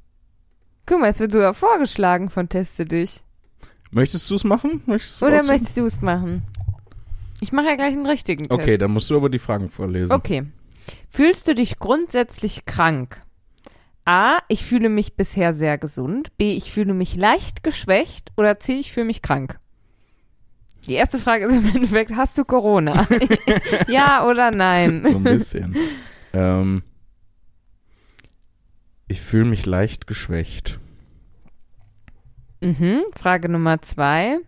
Guck mal, es wird sogar vorgeschlagen von Teste dich. Möchtest du es machen? Möchtest Oder aussuchen? möchtest du es machen? Ich mache ja gleich einen richtigen Test. Okay, dann musst du aber die Fragen vorlesen. Okay. Fühlst du dich grundsätzlich krank? A. Ich fühle mich bisher sehr gesund. B. Ich fühle mich leicht geschwächt. Oder C. Ich fühle mich krank. Die erste Frage ist im Endeffekt, hast du Corona? ja oder nein? So ein bisschen. ähm, ich fühle mich leicht geschwächt. Mhm. Frage Nummer zwei.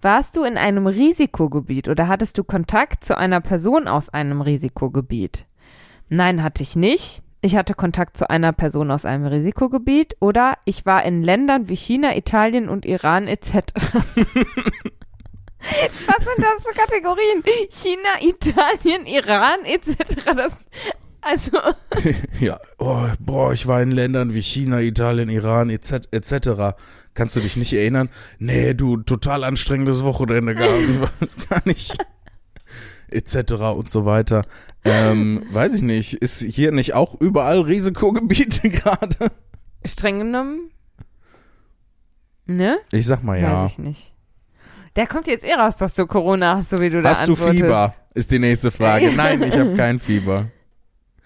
Warst du in einem Risikogebiet oder hattest du Kontakt zu einer Person aus einem Risikogebiet? Nein, hatte ich nicht. Ich hatte Kontakt zu einer Person aus einem Risikogebiet oder ich war in Ländern wie China, Italien und Iran etc. Was sind das für Kategorien? China, Italien, Iran etc. Das, also, ja, oh, boah, ich war in Ländern wie China, Italien, Iran etc. etc. Kannst du dich nicht erinnern? Nee, du, total anstrengendes Wochenende gehabt. Ich weiß gar nicht. etc. und so weiter. Ähm, weiß ich nicht. Ist hier nicht auch überall Risikogebiete gerade? streng genommen. Ne? Ich sag mal ja. Weiß ich nicht. Der kommt jetzt eh raus, dass du Corona hast, so wie du da Hast du antwortest. Fieber? Ist die nächste Frage. Nein, ich habe kein Fieber.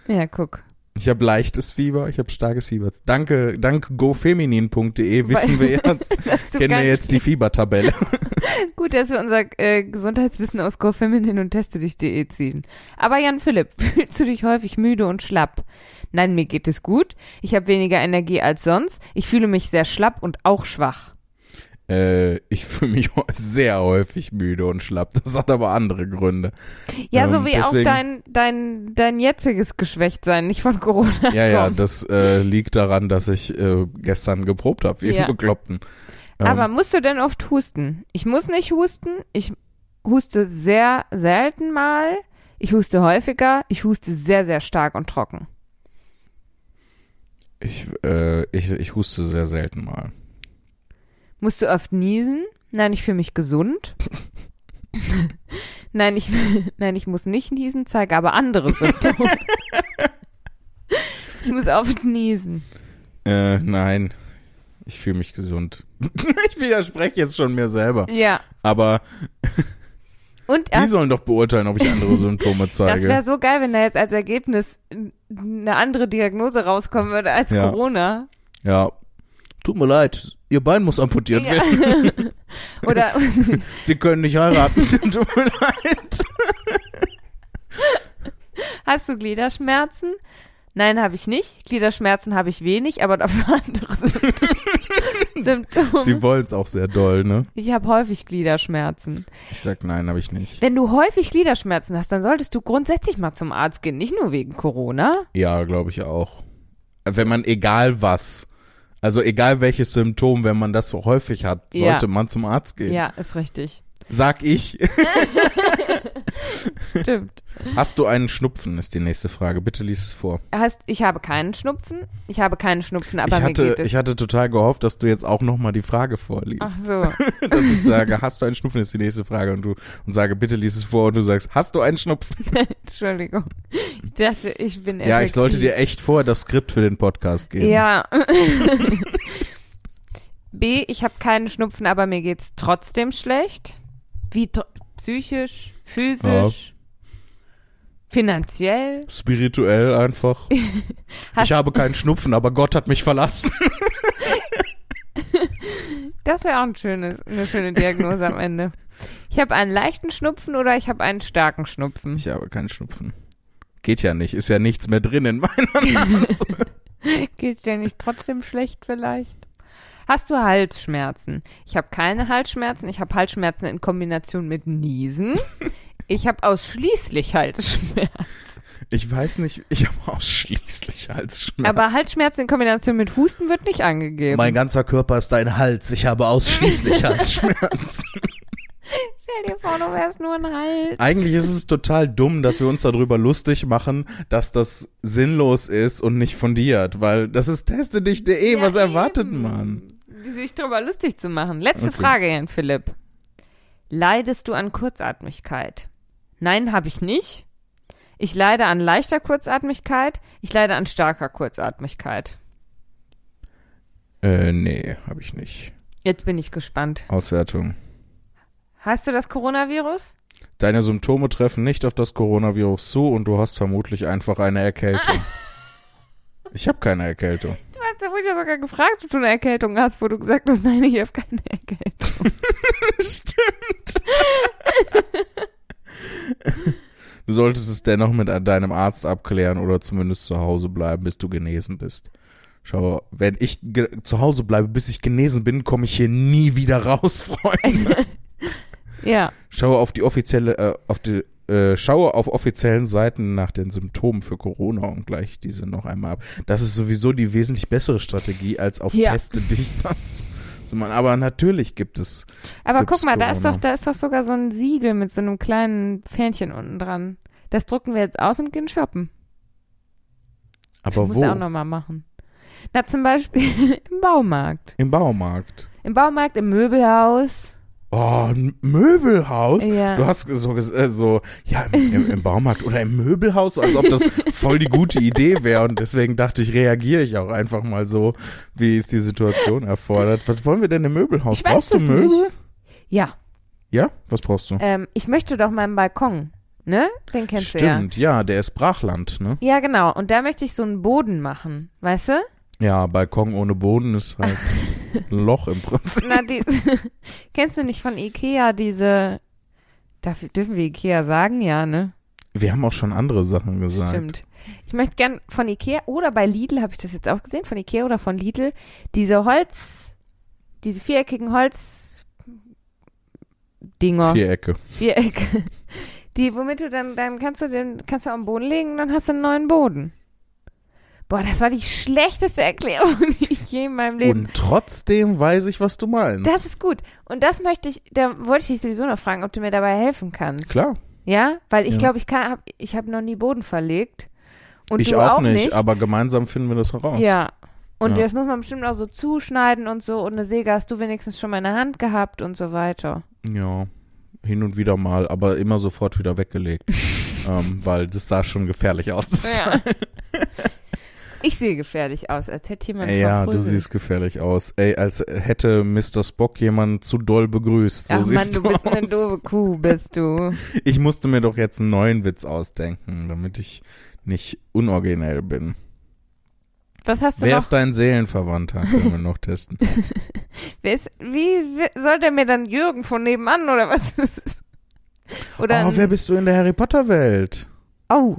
Ja, guck. Ich habe leichtes Fieber, ich habe starkes Fieber. Danke, dank gofeminin.de wissen wir jetzt, kennen wir jetzt die Fiebertabelle. Gut, dass wir unser äh, Gesundheitswissen aus GoFeminin und teste-dich.de ziehen. Aber Jan Philipp, fühlst du dich häufig müde und schlapp? Nein, mir geht es gut. Ich habe weniger Energie als sonst. Ich fühle mich sehr schlapp und auch schwach. Äh, ich fühle mich sehr häufig müde und schlapp. Das hat aber andere Gründe. Ja, Ähm, so wie auch deswegen- dein, dein, dein jetziges Geschwächtsein, nicht von Corona. Ja, ja, kommt. das äh, liegt daran, dass ich äh, gestern geprobt habe, wie Ja. Bekloppten. Ähm, Aber musst du denn oft husten? Ich muss nicht husten. Ich huste sehr selten mal. Ich huste häufiger. Ich huste sehr, sehr stark und trocken. ich, äh, ich, ich huste sehr selten mal. Musst du oft niesen? Nein, ich fühle mich gesund. nein, ich, nein, ich muss nicht niesen, zeige aber andere Symptome. ich muss oft niesen. Äh, nein, ich fühle mich gesund. ich widerspreche jetzt schon mir selber. Ja. Aber Und die sollen doch beurteilen, ob ich andere Symptome das wäre zeige. so geil, wenn da jetzt als Ergebnis eine andere Diagnose rauskommen würde als Ja. Corona. Ja. Tut mir leid, ihr Bein muss amputiert werden. Ja. Oder Sie können nicht heiraten. Tut mir leid. Hast du Gliederschmerzen? Nein, habe ich nicht. Gliederschmerzen habe ich wenig, aber dafür andere. Symptome. Sie wollen es auch sehr doll, ne? Ich habe häufig Gliederschmerzen. Ich sag nein, habe ich nicht. Wenn du häufig Gliederschmerzen hast, dann solltest du grundsätzlich mal zum Arzt gehen, nicht nur wegen Corona. Ja, glaube ich auch. Wenn man egal was, also egal welches Symptom, wenn man das so häufig hat, Ja. sollte man zum Arzt gehen. Ja, ist richtig. Sag ich. Stimmt. Hast du einen Schnupfen, ist die nächste Frage. Bitte lies es vor. Hast, ich habe keinen Schnupfen. Ich habe keinen Schnupfen, aber ich, mir hatte, geht es. ich hatte total gehofft, dass du jetzt auch nochmal die Frage vorliest. Ach so. Dass ich sage, hast du einen Schnupfen, ist die nächste Frage. Und du und sage, bitte lies es vor und du sagst, hast du einen Schnupfen? Entschuldigung. Ich dachte, ich bin Ja, ich sollte effektiv. dir echt vorher das Skript für den Podcast geben. Ja. B, ich habe keinen Schnupfen, aber mir geht's trotzdem schlecht. Wie psychisch, physisch, finanziell. Spirituell einfach. Ich habe keinen Schnupfen, aber Gott hat mich verlassen. Das wäre auch ein schönes, eine schöne Diagnose am Ende. Ich habe einen leichten Schnupfen oder ich habe einen starken Schnupfen. Ich habe keinen Schnupfen. Geht ja nicht, ist ja nichts mehr drin in meiner Nase. Geht's dir nicht trotzdem schlecht vielleicht? Hast du Halsschmerzen? Ich habe keine Halsschmerzen. Ich habe Halsschmerzen in Kombination mit Niesen. Ich habe ausschließlich Halsschmerzen. Ich weiß nicht, ich habe ausschließlich Halsschmerzen. Aber Halsschmerzen in Kombination mit Husten wird nicht angegeben. mein ganzer Körper ist dein Hals. Ich habe ausschließlich Halsschmerzen. Stell dir vor, du wärst nur ein Hals. Eigentlich ist es total dumm, dass wir uns darüber lustig machen, dass das sinnlos ist und nicht fundiert, weil das ist teste dich.de, Ja, was erwartet eben. man? Sich darüber lustig zu machen. Letzte Okay. Frage, Jan Philipp. Leidest du an Kurzatmigkeit? Nein, habe ich nicht. Ich leide an leichter Kurzatmigkeit. Ich leide an starker Kurzatmigkeit. Äh, nee, habe ich nicht. Jetzt bin ich gespannt. Auswertung. Hast du das Coronavirus? Deine Symptome treffen nicht auf das Coronavirus zu und du hast vermutlich einfach eine Erkältung. Ich habe keine Erkältung. Du hast ja wohl ja sogar gefragt, ob du eine Erkältung hast, wo du gesagt hast, nein, ich habe keine Erkältung. Stimmt. Du solltest es dennoch mit deinem Arzt abklären oder zumindest zu Hause bleiben, bis du genesen bist. Schau, wenn ich zu Hause bleibe, bis ich genesen bin, komme ich hier nie wieder raus, Freunde. Ja. Schaue auf die offizielle, äh, auf die, äh, schaue auf offiziellen Seiten nach den Symptomen für Corona und gleich diese noch einmal ab. Das ist sowieso die wesentlich bessere Strategie, als auf Ja. Teste dich das zu machen. Aber natürlich gibt es Aber guck mal, da ist Corona? doch, da ist doch sogar so ein Siegel mit so einem kleinen Fähnchen unten dran. Das drucken wir jetzt aus und gehen shoppen. aber Muss wo? er auch nochmal machen. Na, zum Beispiel im Baumarkt. Im Baumarkt. Im Baumarkt, im Möbelhaus. Oh, ein Möbelhaus? Ja. Du hast so, äh, so ja, im, im, im Baumarkt oder im Möbelhaus, als ob das voll die gute Idee wäre. Und deswegen dachte ich, reagiere ich auch einfach mal so, wie es die Situation erfordert. Was wollen wir denn im Möbelhaus? Ich weiß Brauchst du es Möbel? nicht. Ja, Ja? Was brauchst du? ähm, ich möchte doch meinen Balkon, ne? Den kennst du ja. Stimmt, ja. der ist Brachland, ne? Ja, genau. Und da möchte ich so einen Boden machen, weißt du? Ja, Balkon ohne Boden ist halt ein Loch im Prinzip. Na, die, kennst du nicht von Ikea diese, darf, dürfen wir Ikea sagen? Ja, ne? Wir haben auch schon andere Sachen gesagt. Stimmt. Ich möchte gern von Ikea oder bei Lidl, habe ich das jetzt auch gesehen, von Ikea oder von Lidl, diese Holz, diese viereckigen Holz Dinger, Vierecke. Vierecke, die, womit du dann, dann kannst du den, kannst du am Boden legen und dann hast du einen neuen Boden. Boah, das war die schlechteste Erklärung, die ich je in meinem Leben Und trotzdem weiß ich, was du meinst. Das ist gut. Und das möchte ich, da wollte ich dich sowieso noch fragen, ob du mir dabei helfen kannst. Klar. Ja? Weil ich Ja. glaube, ich kann, hab, ich habe noch nie Boden verlegt. Und ich du auch, auch nicht, aber gemeinsam finden wir das heraus. Ja. Und Ja. das muss man bestimmt auch so zuschneiden und so. Und eine Säge hast du wenigstens schon mal in der Hand gehabt und so weiter. Ja, hin und wieder mal, aber immer sofort wieder weggelegt. ähm, weil das sah schon gefährlich aus. Das Ja. Ich sehe gefährlich aus, als hätte jemand Ey, ja, du siehst gefährlich aus. Ey, als hätte Mr. Spock jemanden zu doll begrüßt. So Ach Mann, siehst du bist aus. eine doofe Kuh, bist du. Ich musste mir doch jetzt einen neuen Witz ausdenken, damit ich nicht unoriginell bin. Was hast du Wer noch? ist dein Seelenverwandter? Können wir noch testen. Wer ist, wie, wie soll der mir dann Jürgen von nebenan oder was? oder oh, wer bist du in der Harry Potter Welt? Oh.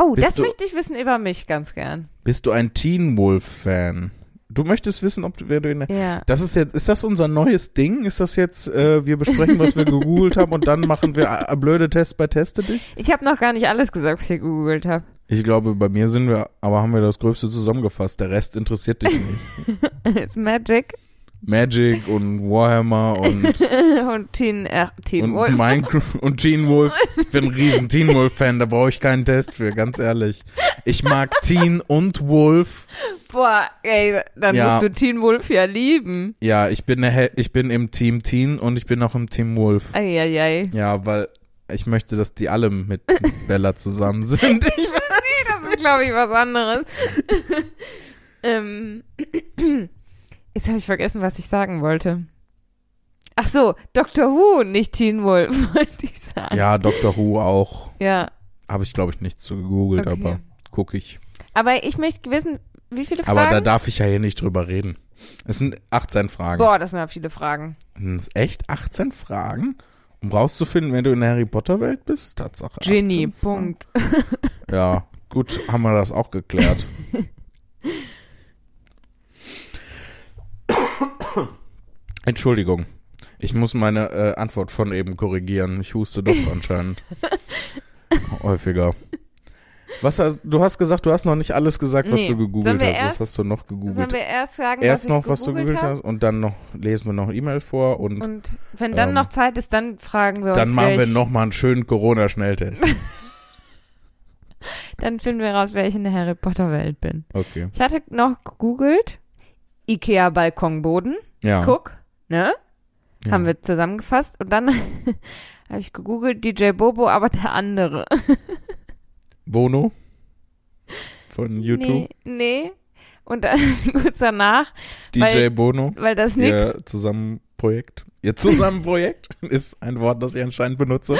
Oh, Bist das du- möchte ich wissen über mich ganz gern. Bist du ein Teen Wolf Fan? Du möchtest wissen, ob du, wer du in der Ja. Das ist jetzt, ist das unser neues Ding? Ist das jetzt, äh, wir besprechen, was wir gegoogelt haben und dann machen wir äh, blöde Tests bei Teste dich? Ich habe noch gar nicht alles gesagt, was ich gegoogelt habe. Ich glaube, bei mir sind wir, aber haben wir das Gröbste zusammengefasst. Der Rest interessiert dich nicht. It's Magic Magic und Warhammer und, und Teen, äh, Teen und Wolf. Minecraft und Teen Wolf. Ich bin ein riesen Teen Wolf Fan, da brauche ich keinen Test für, ganz ehrlich. Ich mag Teen und Wolf. Boah, ey, dann Ja. musst du Teen Wolf ja lieben. Ja, ich bin, ich bin im Team Teen und ich bin auch im Team Wolf. Eieiei. Ja, weil ich möchte, dass die alle mit Bella zusammen sind. Ich Das ist, glaube ich, was anderes. ähm, jetzt habe ich vergessen, was ich sagen wollte. Ach so, Dr. Who, nicht Teen Wolf, wollte ich sagen. Ja, Doctor Who auch. Ja, Habe ich, glaube ich, nicht so gegoogelt, Okay. aber gucke ich. aber ich möchte wissen, wie viele Fragen? Aber da darf ich ja hier nicht drüber reden. Es sind 18 Fragen. Boah, das sind ja viele Fragen. Sind es echt 18 Fragen? Um rauszufinden, wer du in der Harry Potter Welt bist? Tatsache. 18 Ginny, Fragen. Punkt. Ja, gut, haben wir das auch geklärt. Entschuldigung. Ich muss meine äh, Antwort von eben korrigieren. Ich huste doch anscheinend häufiger. Was hast, du hast gesagt, du hast noch nicht alles gesagt, was Nee. du Sollen gegoogelt hast. erst- was hast du noch Sollen gegoogelt? wir erst sagen, Erst was noch, was du gegoogelt hab? hast und dann noch lesen wir noch E-Mail vor und, Und wenn dann Ähm, noch Zeit ist, dann fragen wir dann uns, machen wer wir noch mal einen schönen Corona-Schnelltest. dann finden wir raus, wer ich in der Harry Potter Welt bin. Okay. Ich hatte noch gegoogelt, Ikea Balkonboden, Ja. guck, ne? ja. Haben wir zusammengefasst und dann habe ich gegoogelt DJ Bobo, aber der andere. Bono von YouTube. Nee, nee. Und dann kurz danach, DJ weil- Bono. weil das nix Ihr Zusammenprojekt. Ihr Zusammenprojekt ist ein Wort, das ich anscheinend benutze.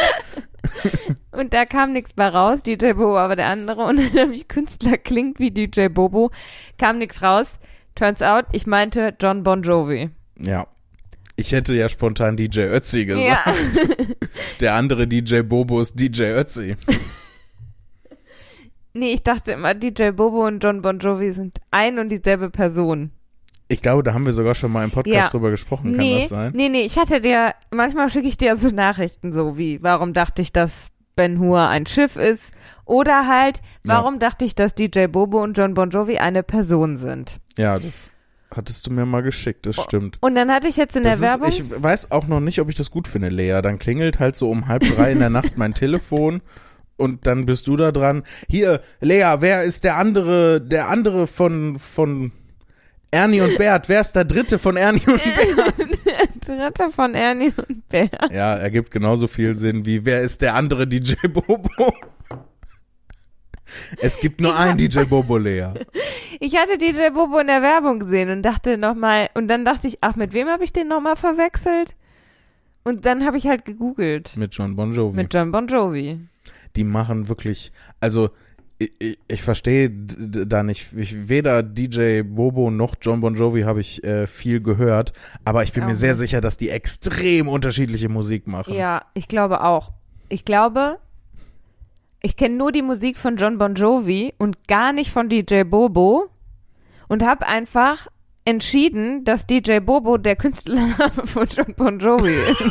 Und da kam nichts bei raus, DJ Bobo, aber der andere. Und dann habe ich Künstler klingt wie DJ Bobo, kam nichts raus. Turns out, ich meinte John Bon Jovi. Ja. Ich hätte ja spontan DJ Ötzi gesagt. Ja. Der andere DJ Bobo ist DJ Ötzi. nee, ich dachte immer, DJ Bobo und John Bon Jovi sind ein und dieselbe Person. Ich glaube, da haben wir sogar schon mal im Podcast Ja. drüber gesprochen. Kann nee, das sein? nee, nee, ich hatte dir, manchmal schicke ich dir so Nachrichten so wie, warum dachte ich, dass Ben Hur ein Schiff ist? Oder halt, warum dachte ich, dass DJ Bobo und John Bon Jovi eine Person sind? Ja, das hattest du mir mal geschickt, das stimmt. Und dann hatte ich jetzt in Das der ist, Werbung. ich weiß auch noch nicht, ob ich das gut finde, Lea. Dann klingelt halt so um halb drei in der Nacht mein Telefon und dann bist du da dran. Hier, Lea, wer ist der andere, der andere von, von Ernie und Bert? Wer ist der dritte von Ernie und der Dritte von Ernie und Bär. Ja, ergibt genauso viel Sinn wie wer ist der andere DJ Bobo? Es gibt nur einen DJ Bobo, Lea. Ich hatte DJ Bobo in der Werbung gesehen und dachte nochmal, und dann dachte ich, ach, mit wem habe ich den nochmal verwechselt? Und dann habe ich halt gegoogelt. Mit John Bon Jovi. Mit John Bon Jovi. die machen wirklich, also ich, ich, ich verstehe da nicht, ich, weder DJ Bobo noch John Bon Jovi habe ich äh, viel gehört, aber ich bin mir sehr sicher, dass die extrem unterschiedliche Musik machen. Ja, ich glaube auch. Ich glaube, ich kenne nur die Musik von John Bon Jovi und gar nicht von DJ Bobo und habe einfach entschieden, dass DJ Bobo der Künstlername von John Bon Jovi ist.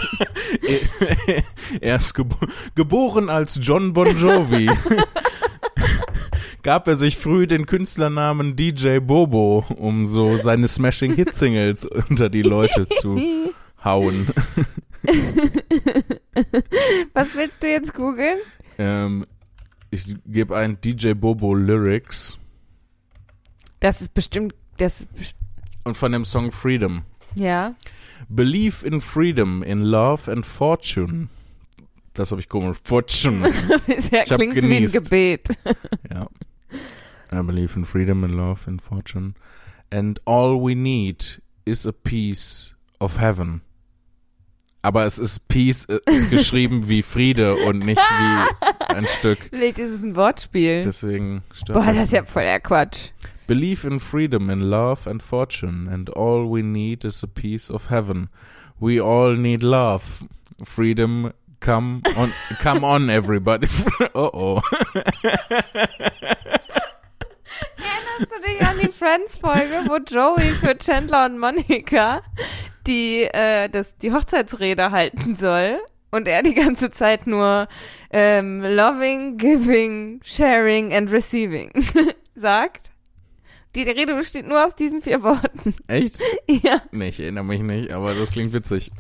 er ist gebo geboren als John Bon Jovi. Gab er sich früh den Künstlernamen DJ Bobo, um so seine Smashing Hit Singles unter die Leute zu hauen. Was willst du jetzt googeln? Ähm, ich gebe ein DJ Bobo Lyrics Das ist bestimmt, das ist, best- und von dem Song Freedom. ja. Believe in freedom, in love and fortune. Das habe ich komisch. Fortune. Bisher Ich klingt wie ein. Gebet. ja. I believe in freedom, in love and fortune. And all we need is a piece of heaven. Aber es ist Peace äh, geschrieben wie Friede und nicht wie ein Stück. Vielleicht ist es ein Wortspiel. Deswegen Boah, das ist ja voll der Quatsch. Believe in freedom, in love and fortune, and all we need is a piece of heaven. We all need love. Freedom, come on, come on, everybody. oh oh. Erinnerst du dich an die Friends-Folge, wo Joey für Chandler und Monica die, äh, das, die Hochzeitsrede halten soll? Und er die ganze Zeit nur ähm, loving, giving, sharing and receiving sagt. Die Rede besteht nur aus diesen vier Worten. Echt? Ja. Nee, ich erinnere mich nicht, aber das klingt witzig.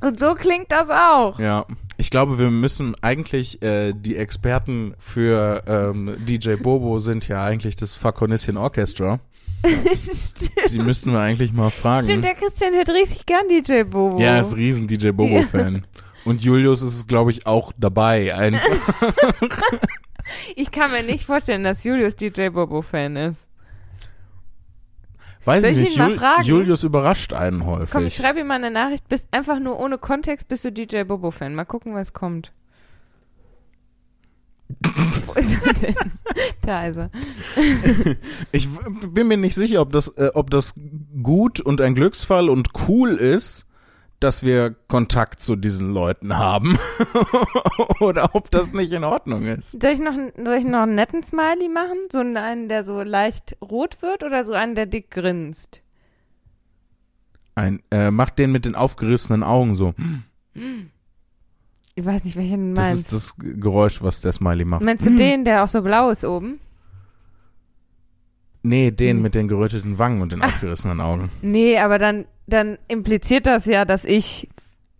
Und so klingt das auch. Ja. Ich glaube, wir müssen eigentlich, äh, die Experten für ähm, DJ Bobo sind ja eigentlich das Fakonisschen Orchestra. Die müssten wir eigentlich mal fragen. Stimmt, der Christian hört richtig gern DJ Bobo. Ja, er ist ein riesen DJ Bobo-Fan. Und Julius ist, glaube ich, auch dabei. Einfach. Ich kann mir nicht vorstellen, dass Julius DJ Bobo-Fan ist. Weiß Soll ich ich nicht. Jul fragen? Julius überrascht einen häufig. Komm, ich schreibe ihm mal eine Nachricht. Bist einfach nur ohne Kontext bist du DJ Bobo-Fan. Mal gucken, was kommt. Wo ist er denn? Da ist er. Ich bin mir nicht sicher, ob das, äh, ob das gut und ein Glücksfall und cool ist, dass wir Kontakt zu diesen Leuten haben. Oder ob das nicht in Ordnung ist. Soll ich, noch, soll ich noch einen netten Smiley machen? So einen, der so leicht rot wird oder so einen, der dick grinst? Ein, äh, macht den mit den aufgerissenen Augen so. Ich weiß nicht, welchen du Das meinst. ist das Geräusch, was der Smiley macht. Meinst du den, der auch so blau ist oben? Nee, den Nee. mit den geröteten Wangen und den aufgerissenen Augen. Nee, aber dann, dann impliziert das ja, dass ich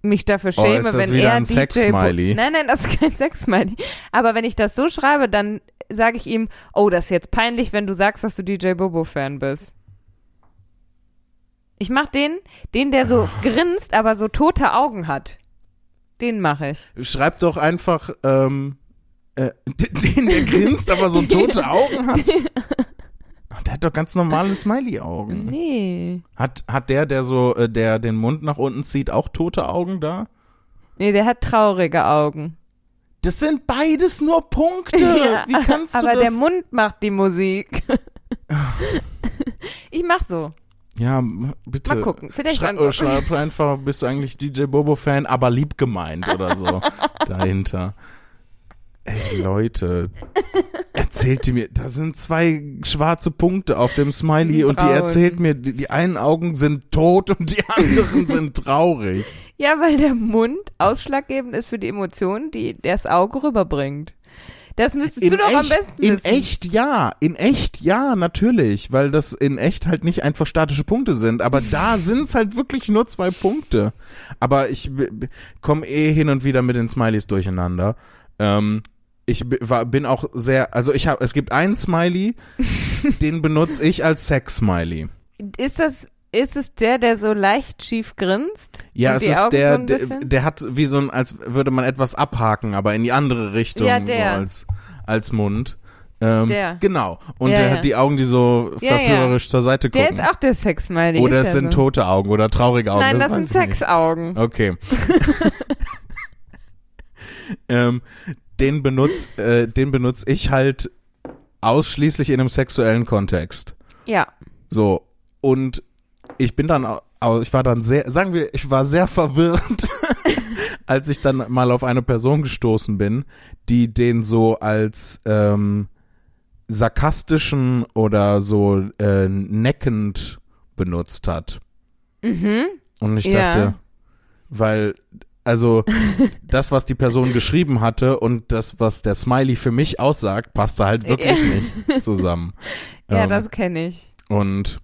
mich dafür Oh, schäme, ist das wenn wieder er ein DJ Sex-Smiley? Nein, nein, das ist kein Sex-Smiley. Aber wenn ich das so schreibe, dann sage ich ihm, oh, das ist jetzt peinlich, wenn du sagst, dass du DJ Bobo-Fan bist. Ich mach den, den, der so grinst, aber so tote Augen hat. Den mache ich. Schreib doch einfach, ähm, äh, den, der grinst, aber so tote Augen hat. Der hat doch ganz normale Smiley-Augen. Nee. Hat, hat der, der so, äh, der den Mund nach unten zieht, auch tote Augen da? Nee, der hat traurige Augen. Das sind beides nur Punkte. Ja, Wie kannst du aber das? der Mund macht die Musik. ich mach so. ja, bitte. Mal gucken. Vielleicht Schrei oder schreib einfach, bist du eigentlich DJ Bobo-Fan, aber lieb gemeint oder so dahinter. Ey, Leute, erzählt die mir, da sind zwei schwarze Punkte auf dem Smiley und die erzählt mir, die, die einen Augen sind tot und die anderen sind traurig. Ja, weil der Mund ausschlaggebend ist für die Emotionen, die das Auge rüberbringt. Das müsstest du doch am besten in wissen. echt ja, in echt ja, natürlich, weil das in echt halt nicht einfach statische Punkte sind, aber da sind's halt wirklich nur zwei Punkte. Aber ich komme eh hin und wieder mit den Smileys durcheinander. Ähm, ich war, bin auch sehr, also ich habe, es gibt einen Smiley, den benutze ich als Sex-Smiley. Ist das, ist es der, der so leicht schief grinst? Ja, es ist Augen der, so der, der hat wie so ein, als würde man etwas abhaken, aber in die andere Richtung, Ja, so der. als, als Mund. Ähm, Der. Genau. Und Ja, der ja. hat die Augen, die so verführerisch zur Seite Der gucken. ist auch der Sex-Smiley. oder es sind so. tote Augen oder traurige Augen. Nein, das, weiß sind. Sexaugen. Okay. ähm, den benutz, äh, den benutze ich halt ausschließlich in einem sexuellen Kontext. Ja. So. Und ich bin dann, ich war dann sehr, sagen wir, ich war sehr verwirrt, als ich dann mal auf eine Person gestoßen bin, die den so als ähm, sarkastischen oder so äh, neckend benutzt hat. Mhm. Und ich Ja. dachte, weil, also, das, was die Person geschrieben hatte und das, was der Smiley für mich aussagt, passte halt wirklich nicht zusammen. Ja, Ähm, das kenne ich. und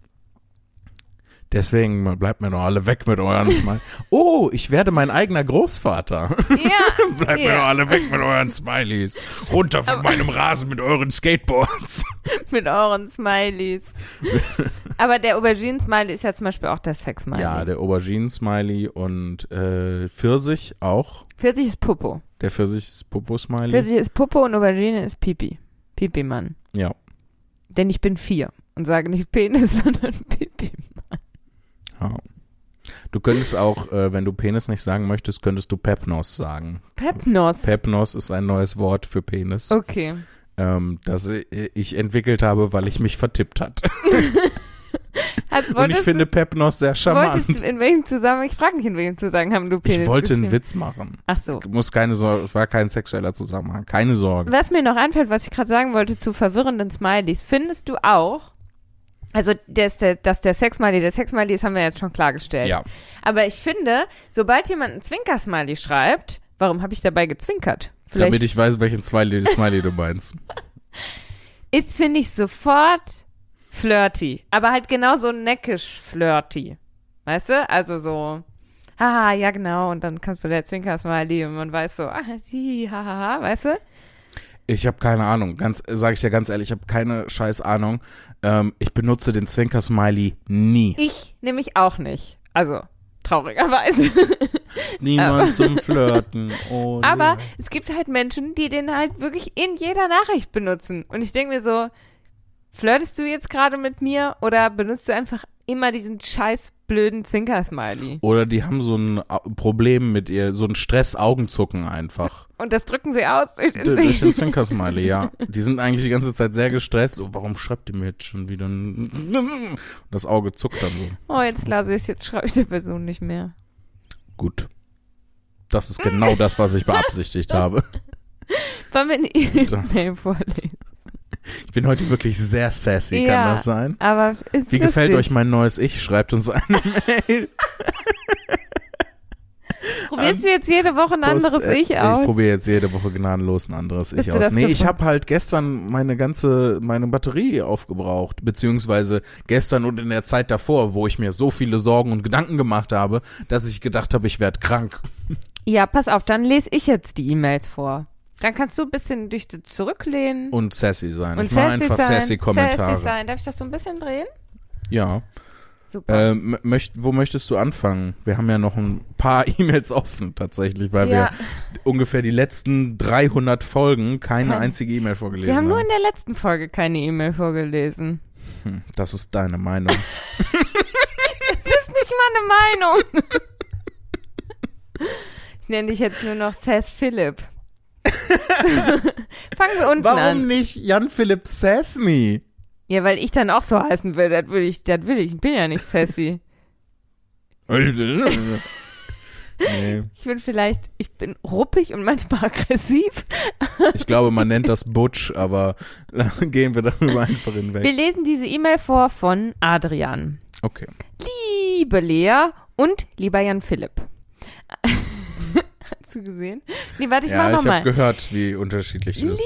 deswegen bleibt mir doch alle weg mit euren Smiley. Oh, ich werde mein eigener Großvater. Ja. bleibt mir Ja. doch alle weg mit euren Smileys. Runter von meinem Rasen mit euren Skateboards. Mit euren Smileys. Aber der Aubergine-Smiley ist ja zum Beispiel auch der Sex-Smiley. Ja, der Aubergine-Smiley und äh, Pfirsich auch. Pfirsich ist Popo. Der Pfirsich ist Popo-Smiley. Pfirsich ist Popo und Aubergine ist Pipi. Pipi-Mann. Ja. Denn ich bin vier und sage nicht Penis, sondern Pipi. Ja. Du könntest auch, äh, wenn du Penis nicht sagen möchtest, könntest du Pepnos sagen. Pepnos. Pepnos ist ein neues Wort für Penis, okay. ähm, das ich entwickelt habe, weil ich mich vertippt hat. Also Und ich finde du, Pepnos sehr charmant. wolltest du in welchem Zusammenhang, ich frage nicht, in welchem Zusammenhang du Penis Ich wollte einen Witz machen. Ach so. Muss keine Sorge, es war kein sexueller Zusammenhang. Keine Sorge. Was mir noch einfällt, was ich gerade sagen wollte zu verwirrenden Smileys, findest du auch, also dass der, dass der Sex-Smiley der Sex-Smiley ist, haben wir jetzt schon klargestellt. Ja. Aber ich finde, sobald jemand einen Zwinker-Smiley schreibt, warum habe ich dabei gezwinkert? Vielleicht Damit ich weiß, welchen Smiley, Smiley du meinst. ist, finde ich, sofort flirty. Aber halt genauso neckisch flirty. Weißt du? Also so, haha, ja genau, und dann kannst du der Zwinker-Smiley und man weiß so, ah, sie, hahaha, weißt du? Ich habe keine Ahnung. Ganz, sage ich dir ganz ehrlich, ich habe keine scheiß Ahnung. Ähm, ich benutze den Zwinker-Smiley nie. Ich nämlich auch nicht. Also, traurigerweise. Niemand zum Flirten. Oh, Aber nee. es gibt halt Menschen, die den halt wirklich in jeder Nachricht benutzen. Und ich denke mir so, flirtest du jetzt gerade mit mir oder benutzt du einfach immer diesen scheiß blöden Zwinker-Smiley? Oder die haben so ein Problem mit ihr, so ein Stress-Augenzucken einfach. Und das drücken sie aus durch den Durch den Zwinker. Zwinker-Smiley, ja. Die sind eigentlich die ganze Zeit sehr gestresst. Oh, warum schreibt die mir jetzt schon wieder? ein- Das Auge zuckt dann so. Oh, jetzt lasse ich es, jetzt schreibe ich der Person nicht mehr. Gut. Das ist genau das, was ich beabsichtigt habe. Wollen wir eine E-Mail vorlesen? Ich bin heute wirklich sehr sassy, Ja. kann das sein? Aber ist Wie gefällt euch mein neues Ich? Schreibt uns eine Mail. Probierst du jetzt jede Woche ein anderes Post- äh, Ich aus? Ich probiere jetzt jede Woche gnadenlos ein anderes Ich aus. Nee, ich habe halt gestern meine ganze, meine Batterie aufgebraucht. Beziehungsweise gestern und in der Zeit davor, wo ich mir so viele Sorgen und Gedanken gemacht habe, dass ich gedacht habe, ich werde krank. ja, pass auf, dann lese ich jetzt die E-Mails vor. Dann kannst du ein bisschen dich zurücklehnen. Und sassy sein. und ich mache einfach sein, sassy Kommentare. Sassy sein. Darf ich das so ein bisschen drehen? Ja. Super. Ähm, möcht, wo möchtest du anfangen? Wir haben ja noch ein paar E-Mails offen tatsächlich, weil ja, wir ungefähr die letzten 300 Folgen keine Kein- einzige E-Mail vorgelesen wir haben nur haben. in der letzten Folge keine E-Mail vorgelesen. Hm, das ist deine Meinung. Nicht meine Meinung. ich nenne dich jetzt nur noch Sass Philipp. Fangen wir unten Warum an. nicht Jan-Philipp Sassny? Ja, weil ich dann auch so heißen will. Das will ich, das will ich. Ich bin ja nicht sassy. nee. Ich bin vielleicht, ich bin ruppig und manchmal aggressiv. Ich glaube, man nennt das Butch, aber gehen wir darüber einfach hinweg. Wir lesen diese E-Mail vor von Adrian. Okay. Liebe Lea und lieber Jan Philipp. Hast du gesehen? Nee, warte, ich ja, mach ich habe nochmal. gehört, wie unterschiedlich du bist.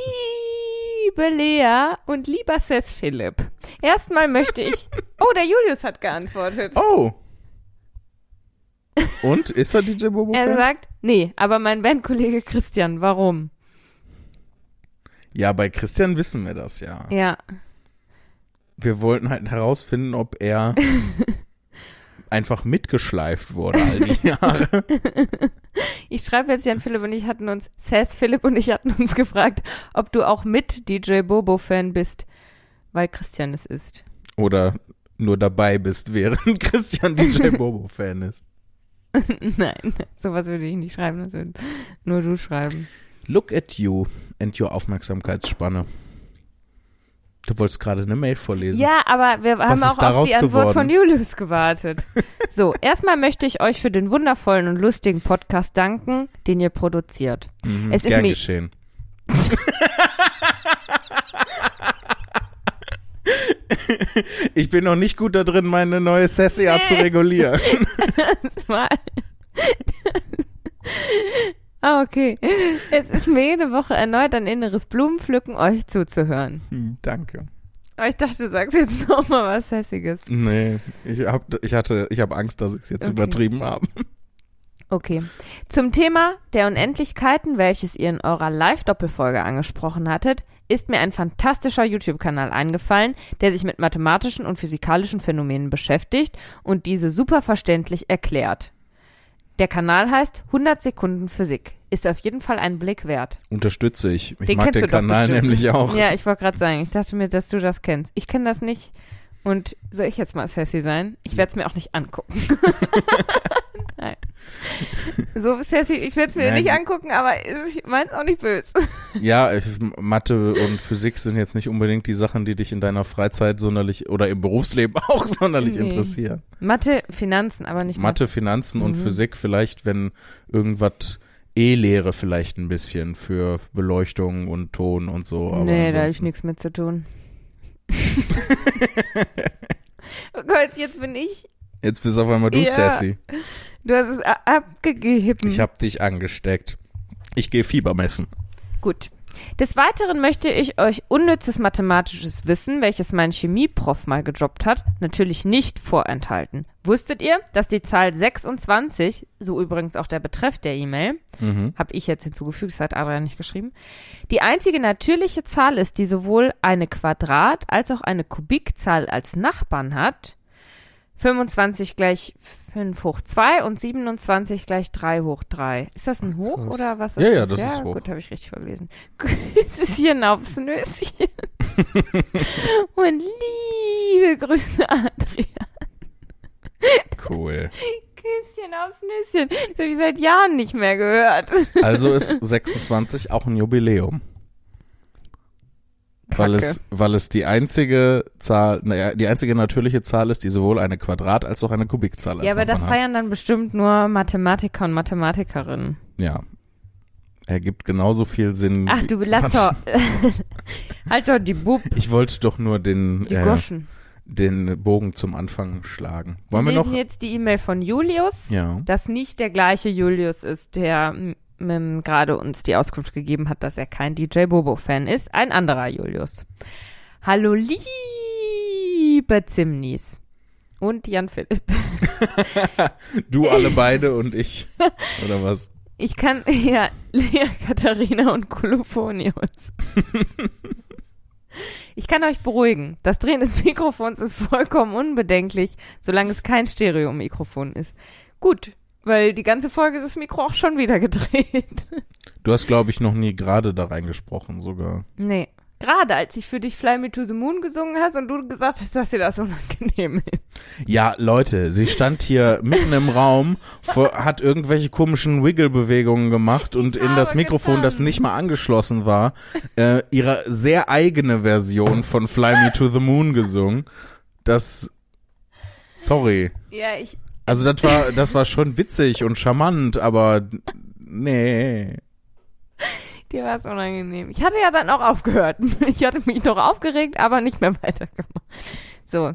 Liebe Lea und lieber Sess Philipp. Erstmal möchte ich. Oh, der Julius hat geantwortet. Oh. Und? Ist er DJ Bobo? er Fan? sagt, nee, aber mein Bandkollege Christian, warum? Ja, bei Christian wissen wir das ja. Ja. Wir wollten halt herausfinden, ob er einfach mitgeschleift wurde all die Jahre. Ich schreibe jetzt Jan Philipp und ich hatten uns, Sess Philipp und ich hatten uns gefragt, ob du auch mit DJ Bobo Fan bist, weil Christian es ist. Oder nur dabei bist, während Christian DJ Bobo Fan ist. Nein, sowas würde ich nicht schreiben, das würde nur du schreiben. Look at you and your Aufmerksamkeitsspanne. Du wolltest gerade eine Mail vorlesen. Ja, aber wir haben auch auf die Antwort geworden? von Julius gewartet. So, erstmal möchte ich euch für den wundervollen und lustigen Podcast danken, den ihr produziert. Mhm, es ist mir- geschehen. ich bin noch nicht gut da drin, meine neue Sessia zu regulieren. Das war- ah, okay. Es ist mir jede Woche erneut ein inneres Blumenpflücken, euch zuzuhören. Hm, Danke. Aber ich dachte, du sagst jetzt noch mal was Hässiges. Nee, ich hab, ich hatte, ich habe Angst, dass ich es jetzt Okay. übertrieben habe. Okay. Zum Thema der Unendlichkeiten, welches ihr in eurer Live-Doppelfolge angesprochen hattet, ist mir ein fantastischer YouTube-Kanal eingefallen, der sich mit mathematischen und physikalischen Phänomenen beschäftigt und diese super verständlich erklärt. Der Kanal heißt 100 Sekunden Physik. Ist auf jeden Fall einen Blick wert. Unterstütze ich. Ich Den mag kennst den Kanal nämlich auch. Ja, ich wollte gerade sagen, ich dachte mir, dass du das kennst. Ich kenne das nicht. Und soll ich jetzt mal sassy sein? Ich werde es mir auch nicht angucken. Nein. So sassy, ich werde es mir Nein. nicht angucken, aber ich meine auch nicht böse. Ja, ich, Mathe und Physik sind jetzt nicht unbedingt die Sachen, die dich in deiner Freizeit sonderlich oder im Berufsleben auch sonderlich Nee. interessieren. Mathe, Finanzen, aber nicht Mathe, Finanzen und Mhm. Physik vielleicht, wenn irgendwas E-Lehre vielleicht ein bisschen für Beleuchtung und Ton und so. Aber nee, da habe ich nichts mit zu tun. oh Gott, jetzt bin ich. Jetzt bist auf einmal du Ja. sassy. Du hast es abgegeben. Ich hab dich angesteckt. Ich gehe Fieber messen. Gut. Des Weiteren möchte ich euch unnützes mathematisches Wissen, welches mein Chemieprof mal gedroppt hat, natürlich nicht vorenthalten. Wusstet ihr, dass die Zahl 26, so übrigens auch der Betreff der E-Mail, Mhm. habe ich jetzt hinzugefügt, das hat Adrian nicht geschrieben, die einzige natürliche Zahl ist, die sowohl eine Quadrat- als auch eine Kubikzahl als Nachbarn hat? 25 gleich 5 hoch 2 und 27 gleich 3 hoch 3. Ist das ein Hoch Krass. oder was ist Ja, ja, das? das ja, ist hoch. gut, habe ich richtig vorgelesen. es ist hier ein aufs Nüsschen. und liebe Grüße, Adrian. Cool. Küsschen aufs Nüsschen. Das habe ich seit Jahren nicht mehr gehört. Also ist 26 auch ein Jubiläum. Weil es, weil es die einzige Zahl, naja, die einzige natürliche Zahl ist, die sowohl eine Quadrat- als auch eine Kubikzahl als Ja, aber das hat. feiern dann bestimmt nur Mathematiker und Mathematikerinnen. Ja. Ergibt genauso viel Sinn. Ach, du lass doch. halt doch die Bub, Ich wollte doch nur den, die äh, Goschen. den Bogen zum Anfang schlagen. Wollen wir, wir noch? jetzt die E-Mail von Julius, Ja. das nicht der gleiche Julius ist, der gerade uns die Auskunft gegeben hat, dass er kein DJ Bobo-Fan ist. Ein anderer Julius. Hallo, liebe Zimnis. Und Jan Philipp. Du alle beide und ich. Oder was? Ich kann, ja, Lea, Katharina und Kolophonius. Ich kann euch beruhigen. Das Drehen des Mikrofons ist vollkommen unbedenklich, solange es kein Stereomikrofon ist. Gut, weil die ganze Folge ist das Mikro auch schon wieder gedreht. Du hast, glaube ich, noch nie gerade da reingesprochen sogar. Nee. Gerade als ich für dich Fly Me to the Moon gesungen hast und du gesagt hast, dass dir das unangenehm ist. Ja, Leute, sie stand hier mitten im Raum, hat irgendwelche komischen Wiggle-Bewegungen gemacht und in das Mikrofon, das getanzt. nicht mal angeschlossen war, äh, ihre sehr eigene Version von Fly Me to the Moon gesungen. Das, sorry. Ja, ich, Also das war, das war schon witzig und charmant, aber nee. dir war es unangenehm. Ich hatte ja dann auch aufgehört. Ich hatte mich noch aufgeregt, aber nicht mehr weitergemacht. So.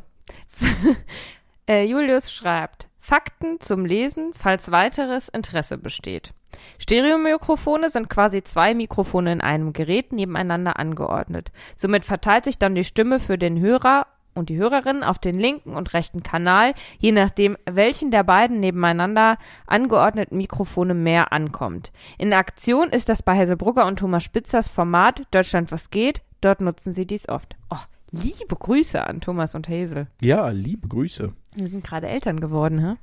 äh, Julius schreibt, Fakten zum Lesen, falls weiteres Interesse besteht. Stereomikrofone sind quasi zwei Mikrofone in einem Gerät nebeneinander angeordnet. Somit verteilt sich dann die Stimme für den Hörer und die Hörerin auf den linken und rechten Kanal, je nachdem, welchen der beiden nebeneinander angeordneten Mikrofone mehr ankommt. In Aktion ist das bei Haselbrugger und Thomas Spitzers Format Deutschland was geht. Dort nutzen sie dies oft. Oh, liebe Grüße an Thomas und Hazel. Ja, liebe Grüße. Wir sind gerade Eltern geworden, hä?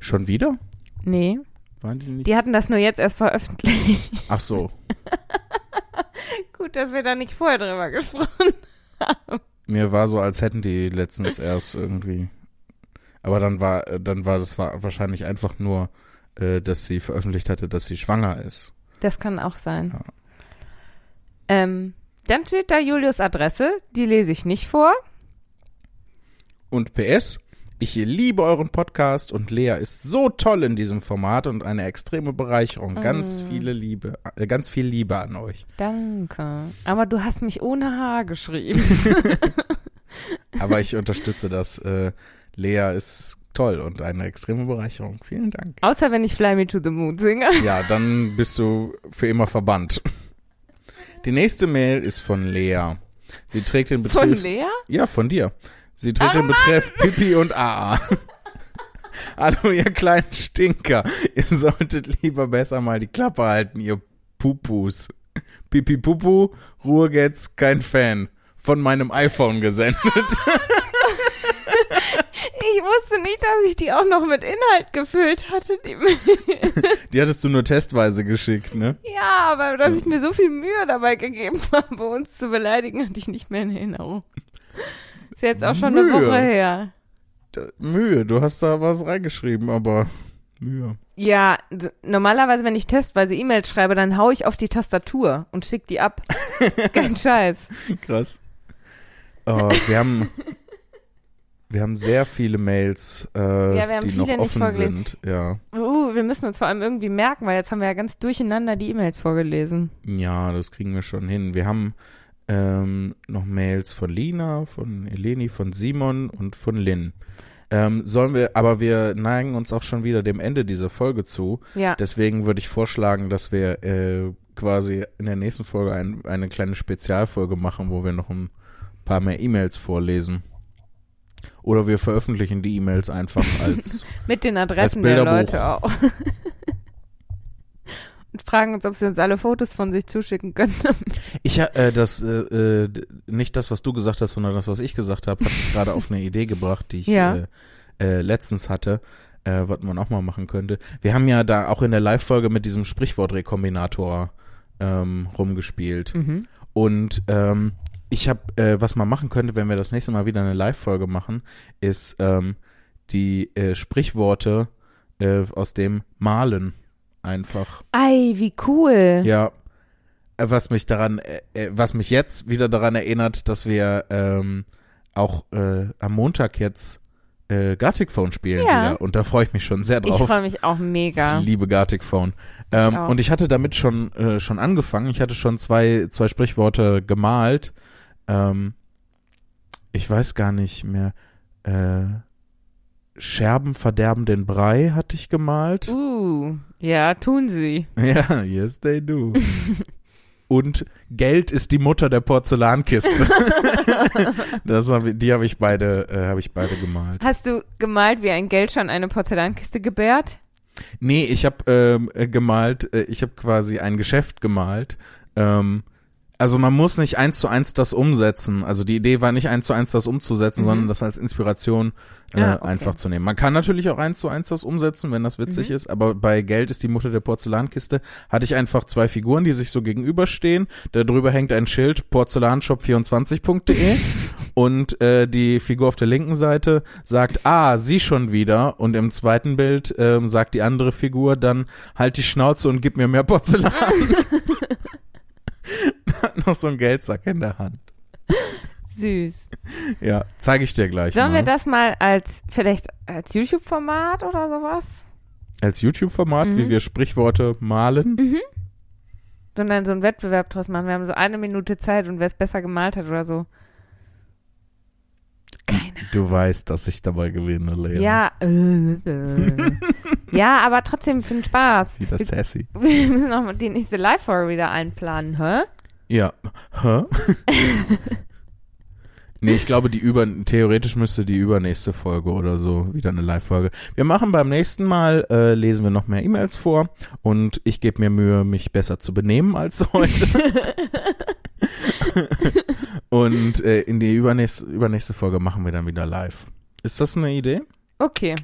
Schon wieder? Nee. Waren die nicht? Die hatten das nur jetzt erst veröffentlicht. Ach so. Gut, dass wir da nicht vorher drüber gesprochen Mir war so, als hätten die letztens erst irgendwie. Aber dann war, dann war das war wahrscheinlich einfach nur, äh, dass sie veröffentlicht hatte, dass sie schwanger ist. Das kann auch sein. Ja. Ähm, dann steht da Julius Adresse, die lese ich nicht vor. Und PS, ich liebe euren Podcast und Lea ist so toll in diesem Format und eine extreme Bereicherung. Ganz Mm. viele Liebe, äh, ganz viel Liebe an euch. Danke. Aber du hast mich ohne Haar geschrieben. Aber ich unterstütze das. Äh, Lea ist toll und eine extreme Bereicherung. Vielen Dank. Außer wenn ich Fly Me to the Moon singe. Ja, dann bist du für immer verbannt. Die nächste Mail ist von Lea. Sie trägt den Von Betreff. Lea? ja, von dir. Sie Oh den Betreff Pipi und AA. Hallo, ihr kleinen Stinker. Ihr solltet lieber besser mal die Klappe halten, ihr Pupus. Pipi Pupu, Ruhrgetz, kein Fan. Von meinem iPhone gesendet. Ich wusste nicht, dass ich die auch noch mit Inhalt gefüllt hatte. Die Die hattest du nur testweise geschickt, ne? ja, aber dass ich mir so viel Mühe dabei gegeben habe, uns zu beleidigen, hatte ich nicht mehr in Erinnerung. Ist jetzt auch schon eine Mühe. Woche her. Mühe, du hast da was reingeschrieben, aber Mühe. Ja, normalerweise, wenn ich testweise E-Mails schreibe, dann hau ich auf die Tastatur und schick die ab. Kein Scheiß. Krass. Oh, wir haben wir haben sehr viele Mails, äh, Ja, wir haben die viele noch nicht offen vorgelesen. sind. Ja, Uh, wir müssen uns vor allem irgendwie merken, weil jetzt haben wir ja ganz durcheinander die E-Mails vorgelesen. ja, das kriegen wir schon hin. Wir haben ähm, noch Mails von Lina, von Eleni, von Simon und von Lynn. Ähm, sollen wir, aber wir neigen uns auch schon wieder dem Ende dieser Folge zu. Ja. Deswegen würde ich vorschlagen, dass wir äh, quasi in der nächsten Folge ein, eine kleine Spezialfolge machen, wo wir noch ein paar mehr E-Mails vorlesen. Oder wir veröffentlichen die E-Mails einfach als. Mit den Adressen der Bilderbuch. Leute auch. Und fragen uns, ob sie uns alle Fotos von sich zuschicken können. ich äh, das äh, äh, nicht das, was du gesagt hast, sondern das, was ich gesagt habe, hat mich gerade auf eine Idee gebracht, die ich Ja. äh, äh, letztens hatte, äh, was man auch mal machen könnte. Wir haben ja da auch in der Live-Folge mit diesem Sprichwortrekombinator ähm, rumgespielt. Mhm. Und ähm, ich habe, äh, was man machen könnte, wenn wir das nächste Mal wieder eine Live-Folge machen, ist ähm, die äh, Sprichworte äh, aus dem Malen einfach. Ei, wie cool. Ja. Äh, Was mich daran, äh, äh, was mich jetzt wieder daran erinnert, dass wir ähm, auch äh, am Montag jetzt äh, Gartic Phone spielen Ja. wieder. Und da freue ich mich schon sehr ich drauf. freue mich auch mega. Ich liebe Gartic Phone. Ähm, auch. und ich hatte damit schon, äh, schon angefangen. Ich hatte schon zwei, zwei Sprichworte gemalt. Ähm, ich weiß gar nicht mehr, äh, Scherben verderben den Brei hatte ich gemalt. Uh, ja, tun sie. Ja, yes they do. Und Geld ist die Mutter der Porzellankiste. das hab, ich- die habe ich beide, äh, habe ich beide gemalt. Hast du gemalt, wie ein Geldschein eine Porzellankiste gebärt? Nee, ich habe ähm, äh, gemalt, äh, ich habe quasi ein Geschäft gemalt. Ähm, also man muss nicht eins zu eins das umsetzen. Also die Idee war nicht eins zu eins das umzusetzen, Mhm. sondern das als Inspiration äh, Ah, okay. einfach zu nehmen. Man kann natürlich auch eins zu eins das umsetzen, wenn das witzig Mhm. ist, aber bei Geld ist die Mutter der Porzellankiste, hatte ich einfach zwei Figuren, die sich so gegenüberstehen. Darüber hängt ein Schild porzellanshop24.de und äh, die Figur auf der linken Seite sagt, ah, sie schon wieder und im zweiten Bild ähm, sagt die andere Figur dann, halt die Schnauze und gib mir mehr Porzellan. Hat noch so einen Geldsack in der Hand. Süß. Ja, zeige ich dir gleich Sollen mal. wir das mal als, vielleicht als YouTube-Format oder sowas? Als YouTube-Format, Mhm. wie wir Sprichworte malen. Sondern so einen Wettbewerb draus machen. Wir haben so eine Minute Zeit und wer es besser gemalt hat oder so. Keine Du weißt, dass ich dabei gewinne, Lea. Ja, ja, aber trotzdem für den Spaß. Wieder sassy. wir müssen noch mal die nächste Live-Folge wieder einplanen, hä? Ja. Hä? nee, ich glaube, die über, theoretisch müsste die übernächste Folge oder so wieder eine Live-Folge. Wir machen beim nächsten Mal, äh, lesen wir noch mehr E-Mails vor und ich gebe mir Mühe, mich besser zu benehmen als heute. und äh, in die übernächste, übernächste Folge machen wir dann wieder live. Ist das eine Idee? Okay.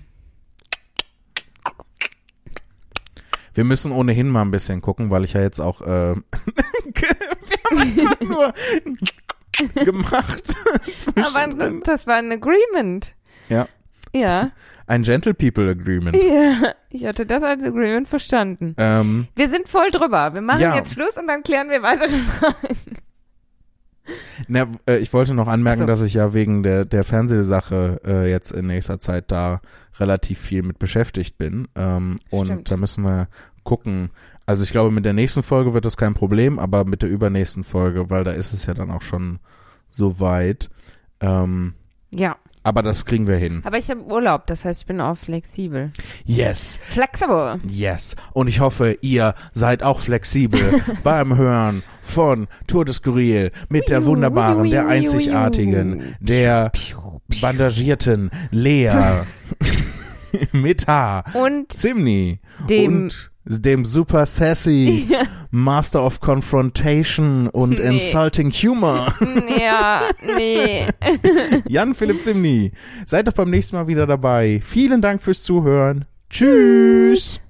Wir müssen ohnehin mal ein bisschen gucken, weil ich ja jetzt auch, äh, wir haben einfach nur gemacht. Aber das war ein Agreement. Ja. Ja. Ein Gentle People Agreement. Ja. Ich hatte das als Agreement verstanden. Ähm, Wir sind voll drüber. Wir machen Ja. jetzt Schluss und dann klären wir weitere Fragen. na, äh, ich wollte noch anmerken, so. dass ich ja wegen der, der Fernsehsache äh, jetzt in nächster Zeit da relativ viel mit beschäftigt bin. Ähm, und da müssen wir gucken. Also ich glaube, mit der nächsten Folge wird das kein Problem, aber mit der übernächsten Folge, weil da ist es ja dann auch schon so weit. Ähm, Ja. aber das kriegen wir hin. Aber ich habe Urlaub, das heißt, ich bin auch flexibel. Yes. Flexible. Yes. Und ich hoffe, ihr seid auch flexibel beim Hören von Tour de Skurril mit der wunderbaren, der einzigartigen, der bandagierten Lea mit Haar, Und Zimni dem und dem super sassy Master of Confrontation und Nee. Insulting Humor, ja, nee. Jan Philipp Zimni. Seid doch beim nächsten Mal wieder dabei. Vielen Dank fürs Zuhören. Tschüss.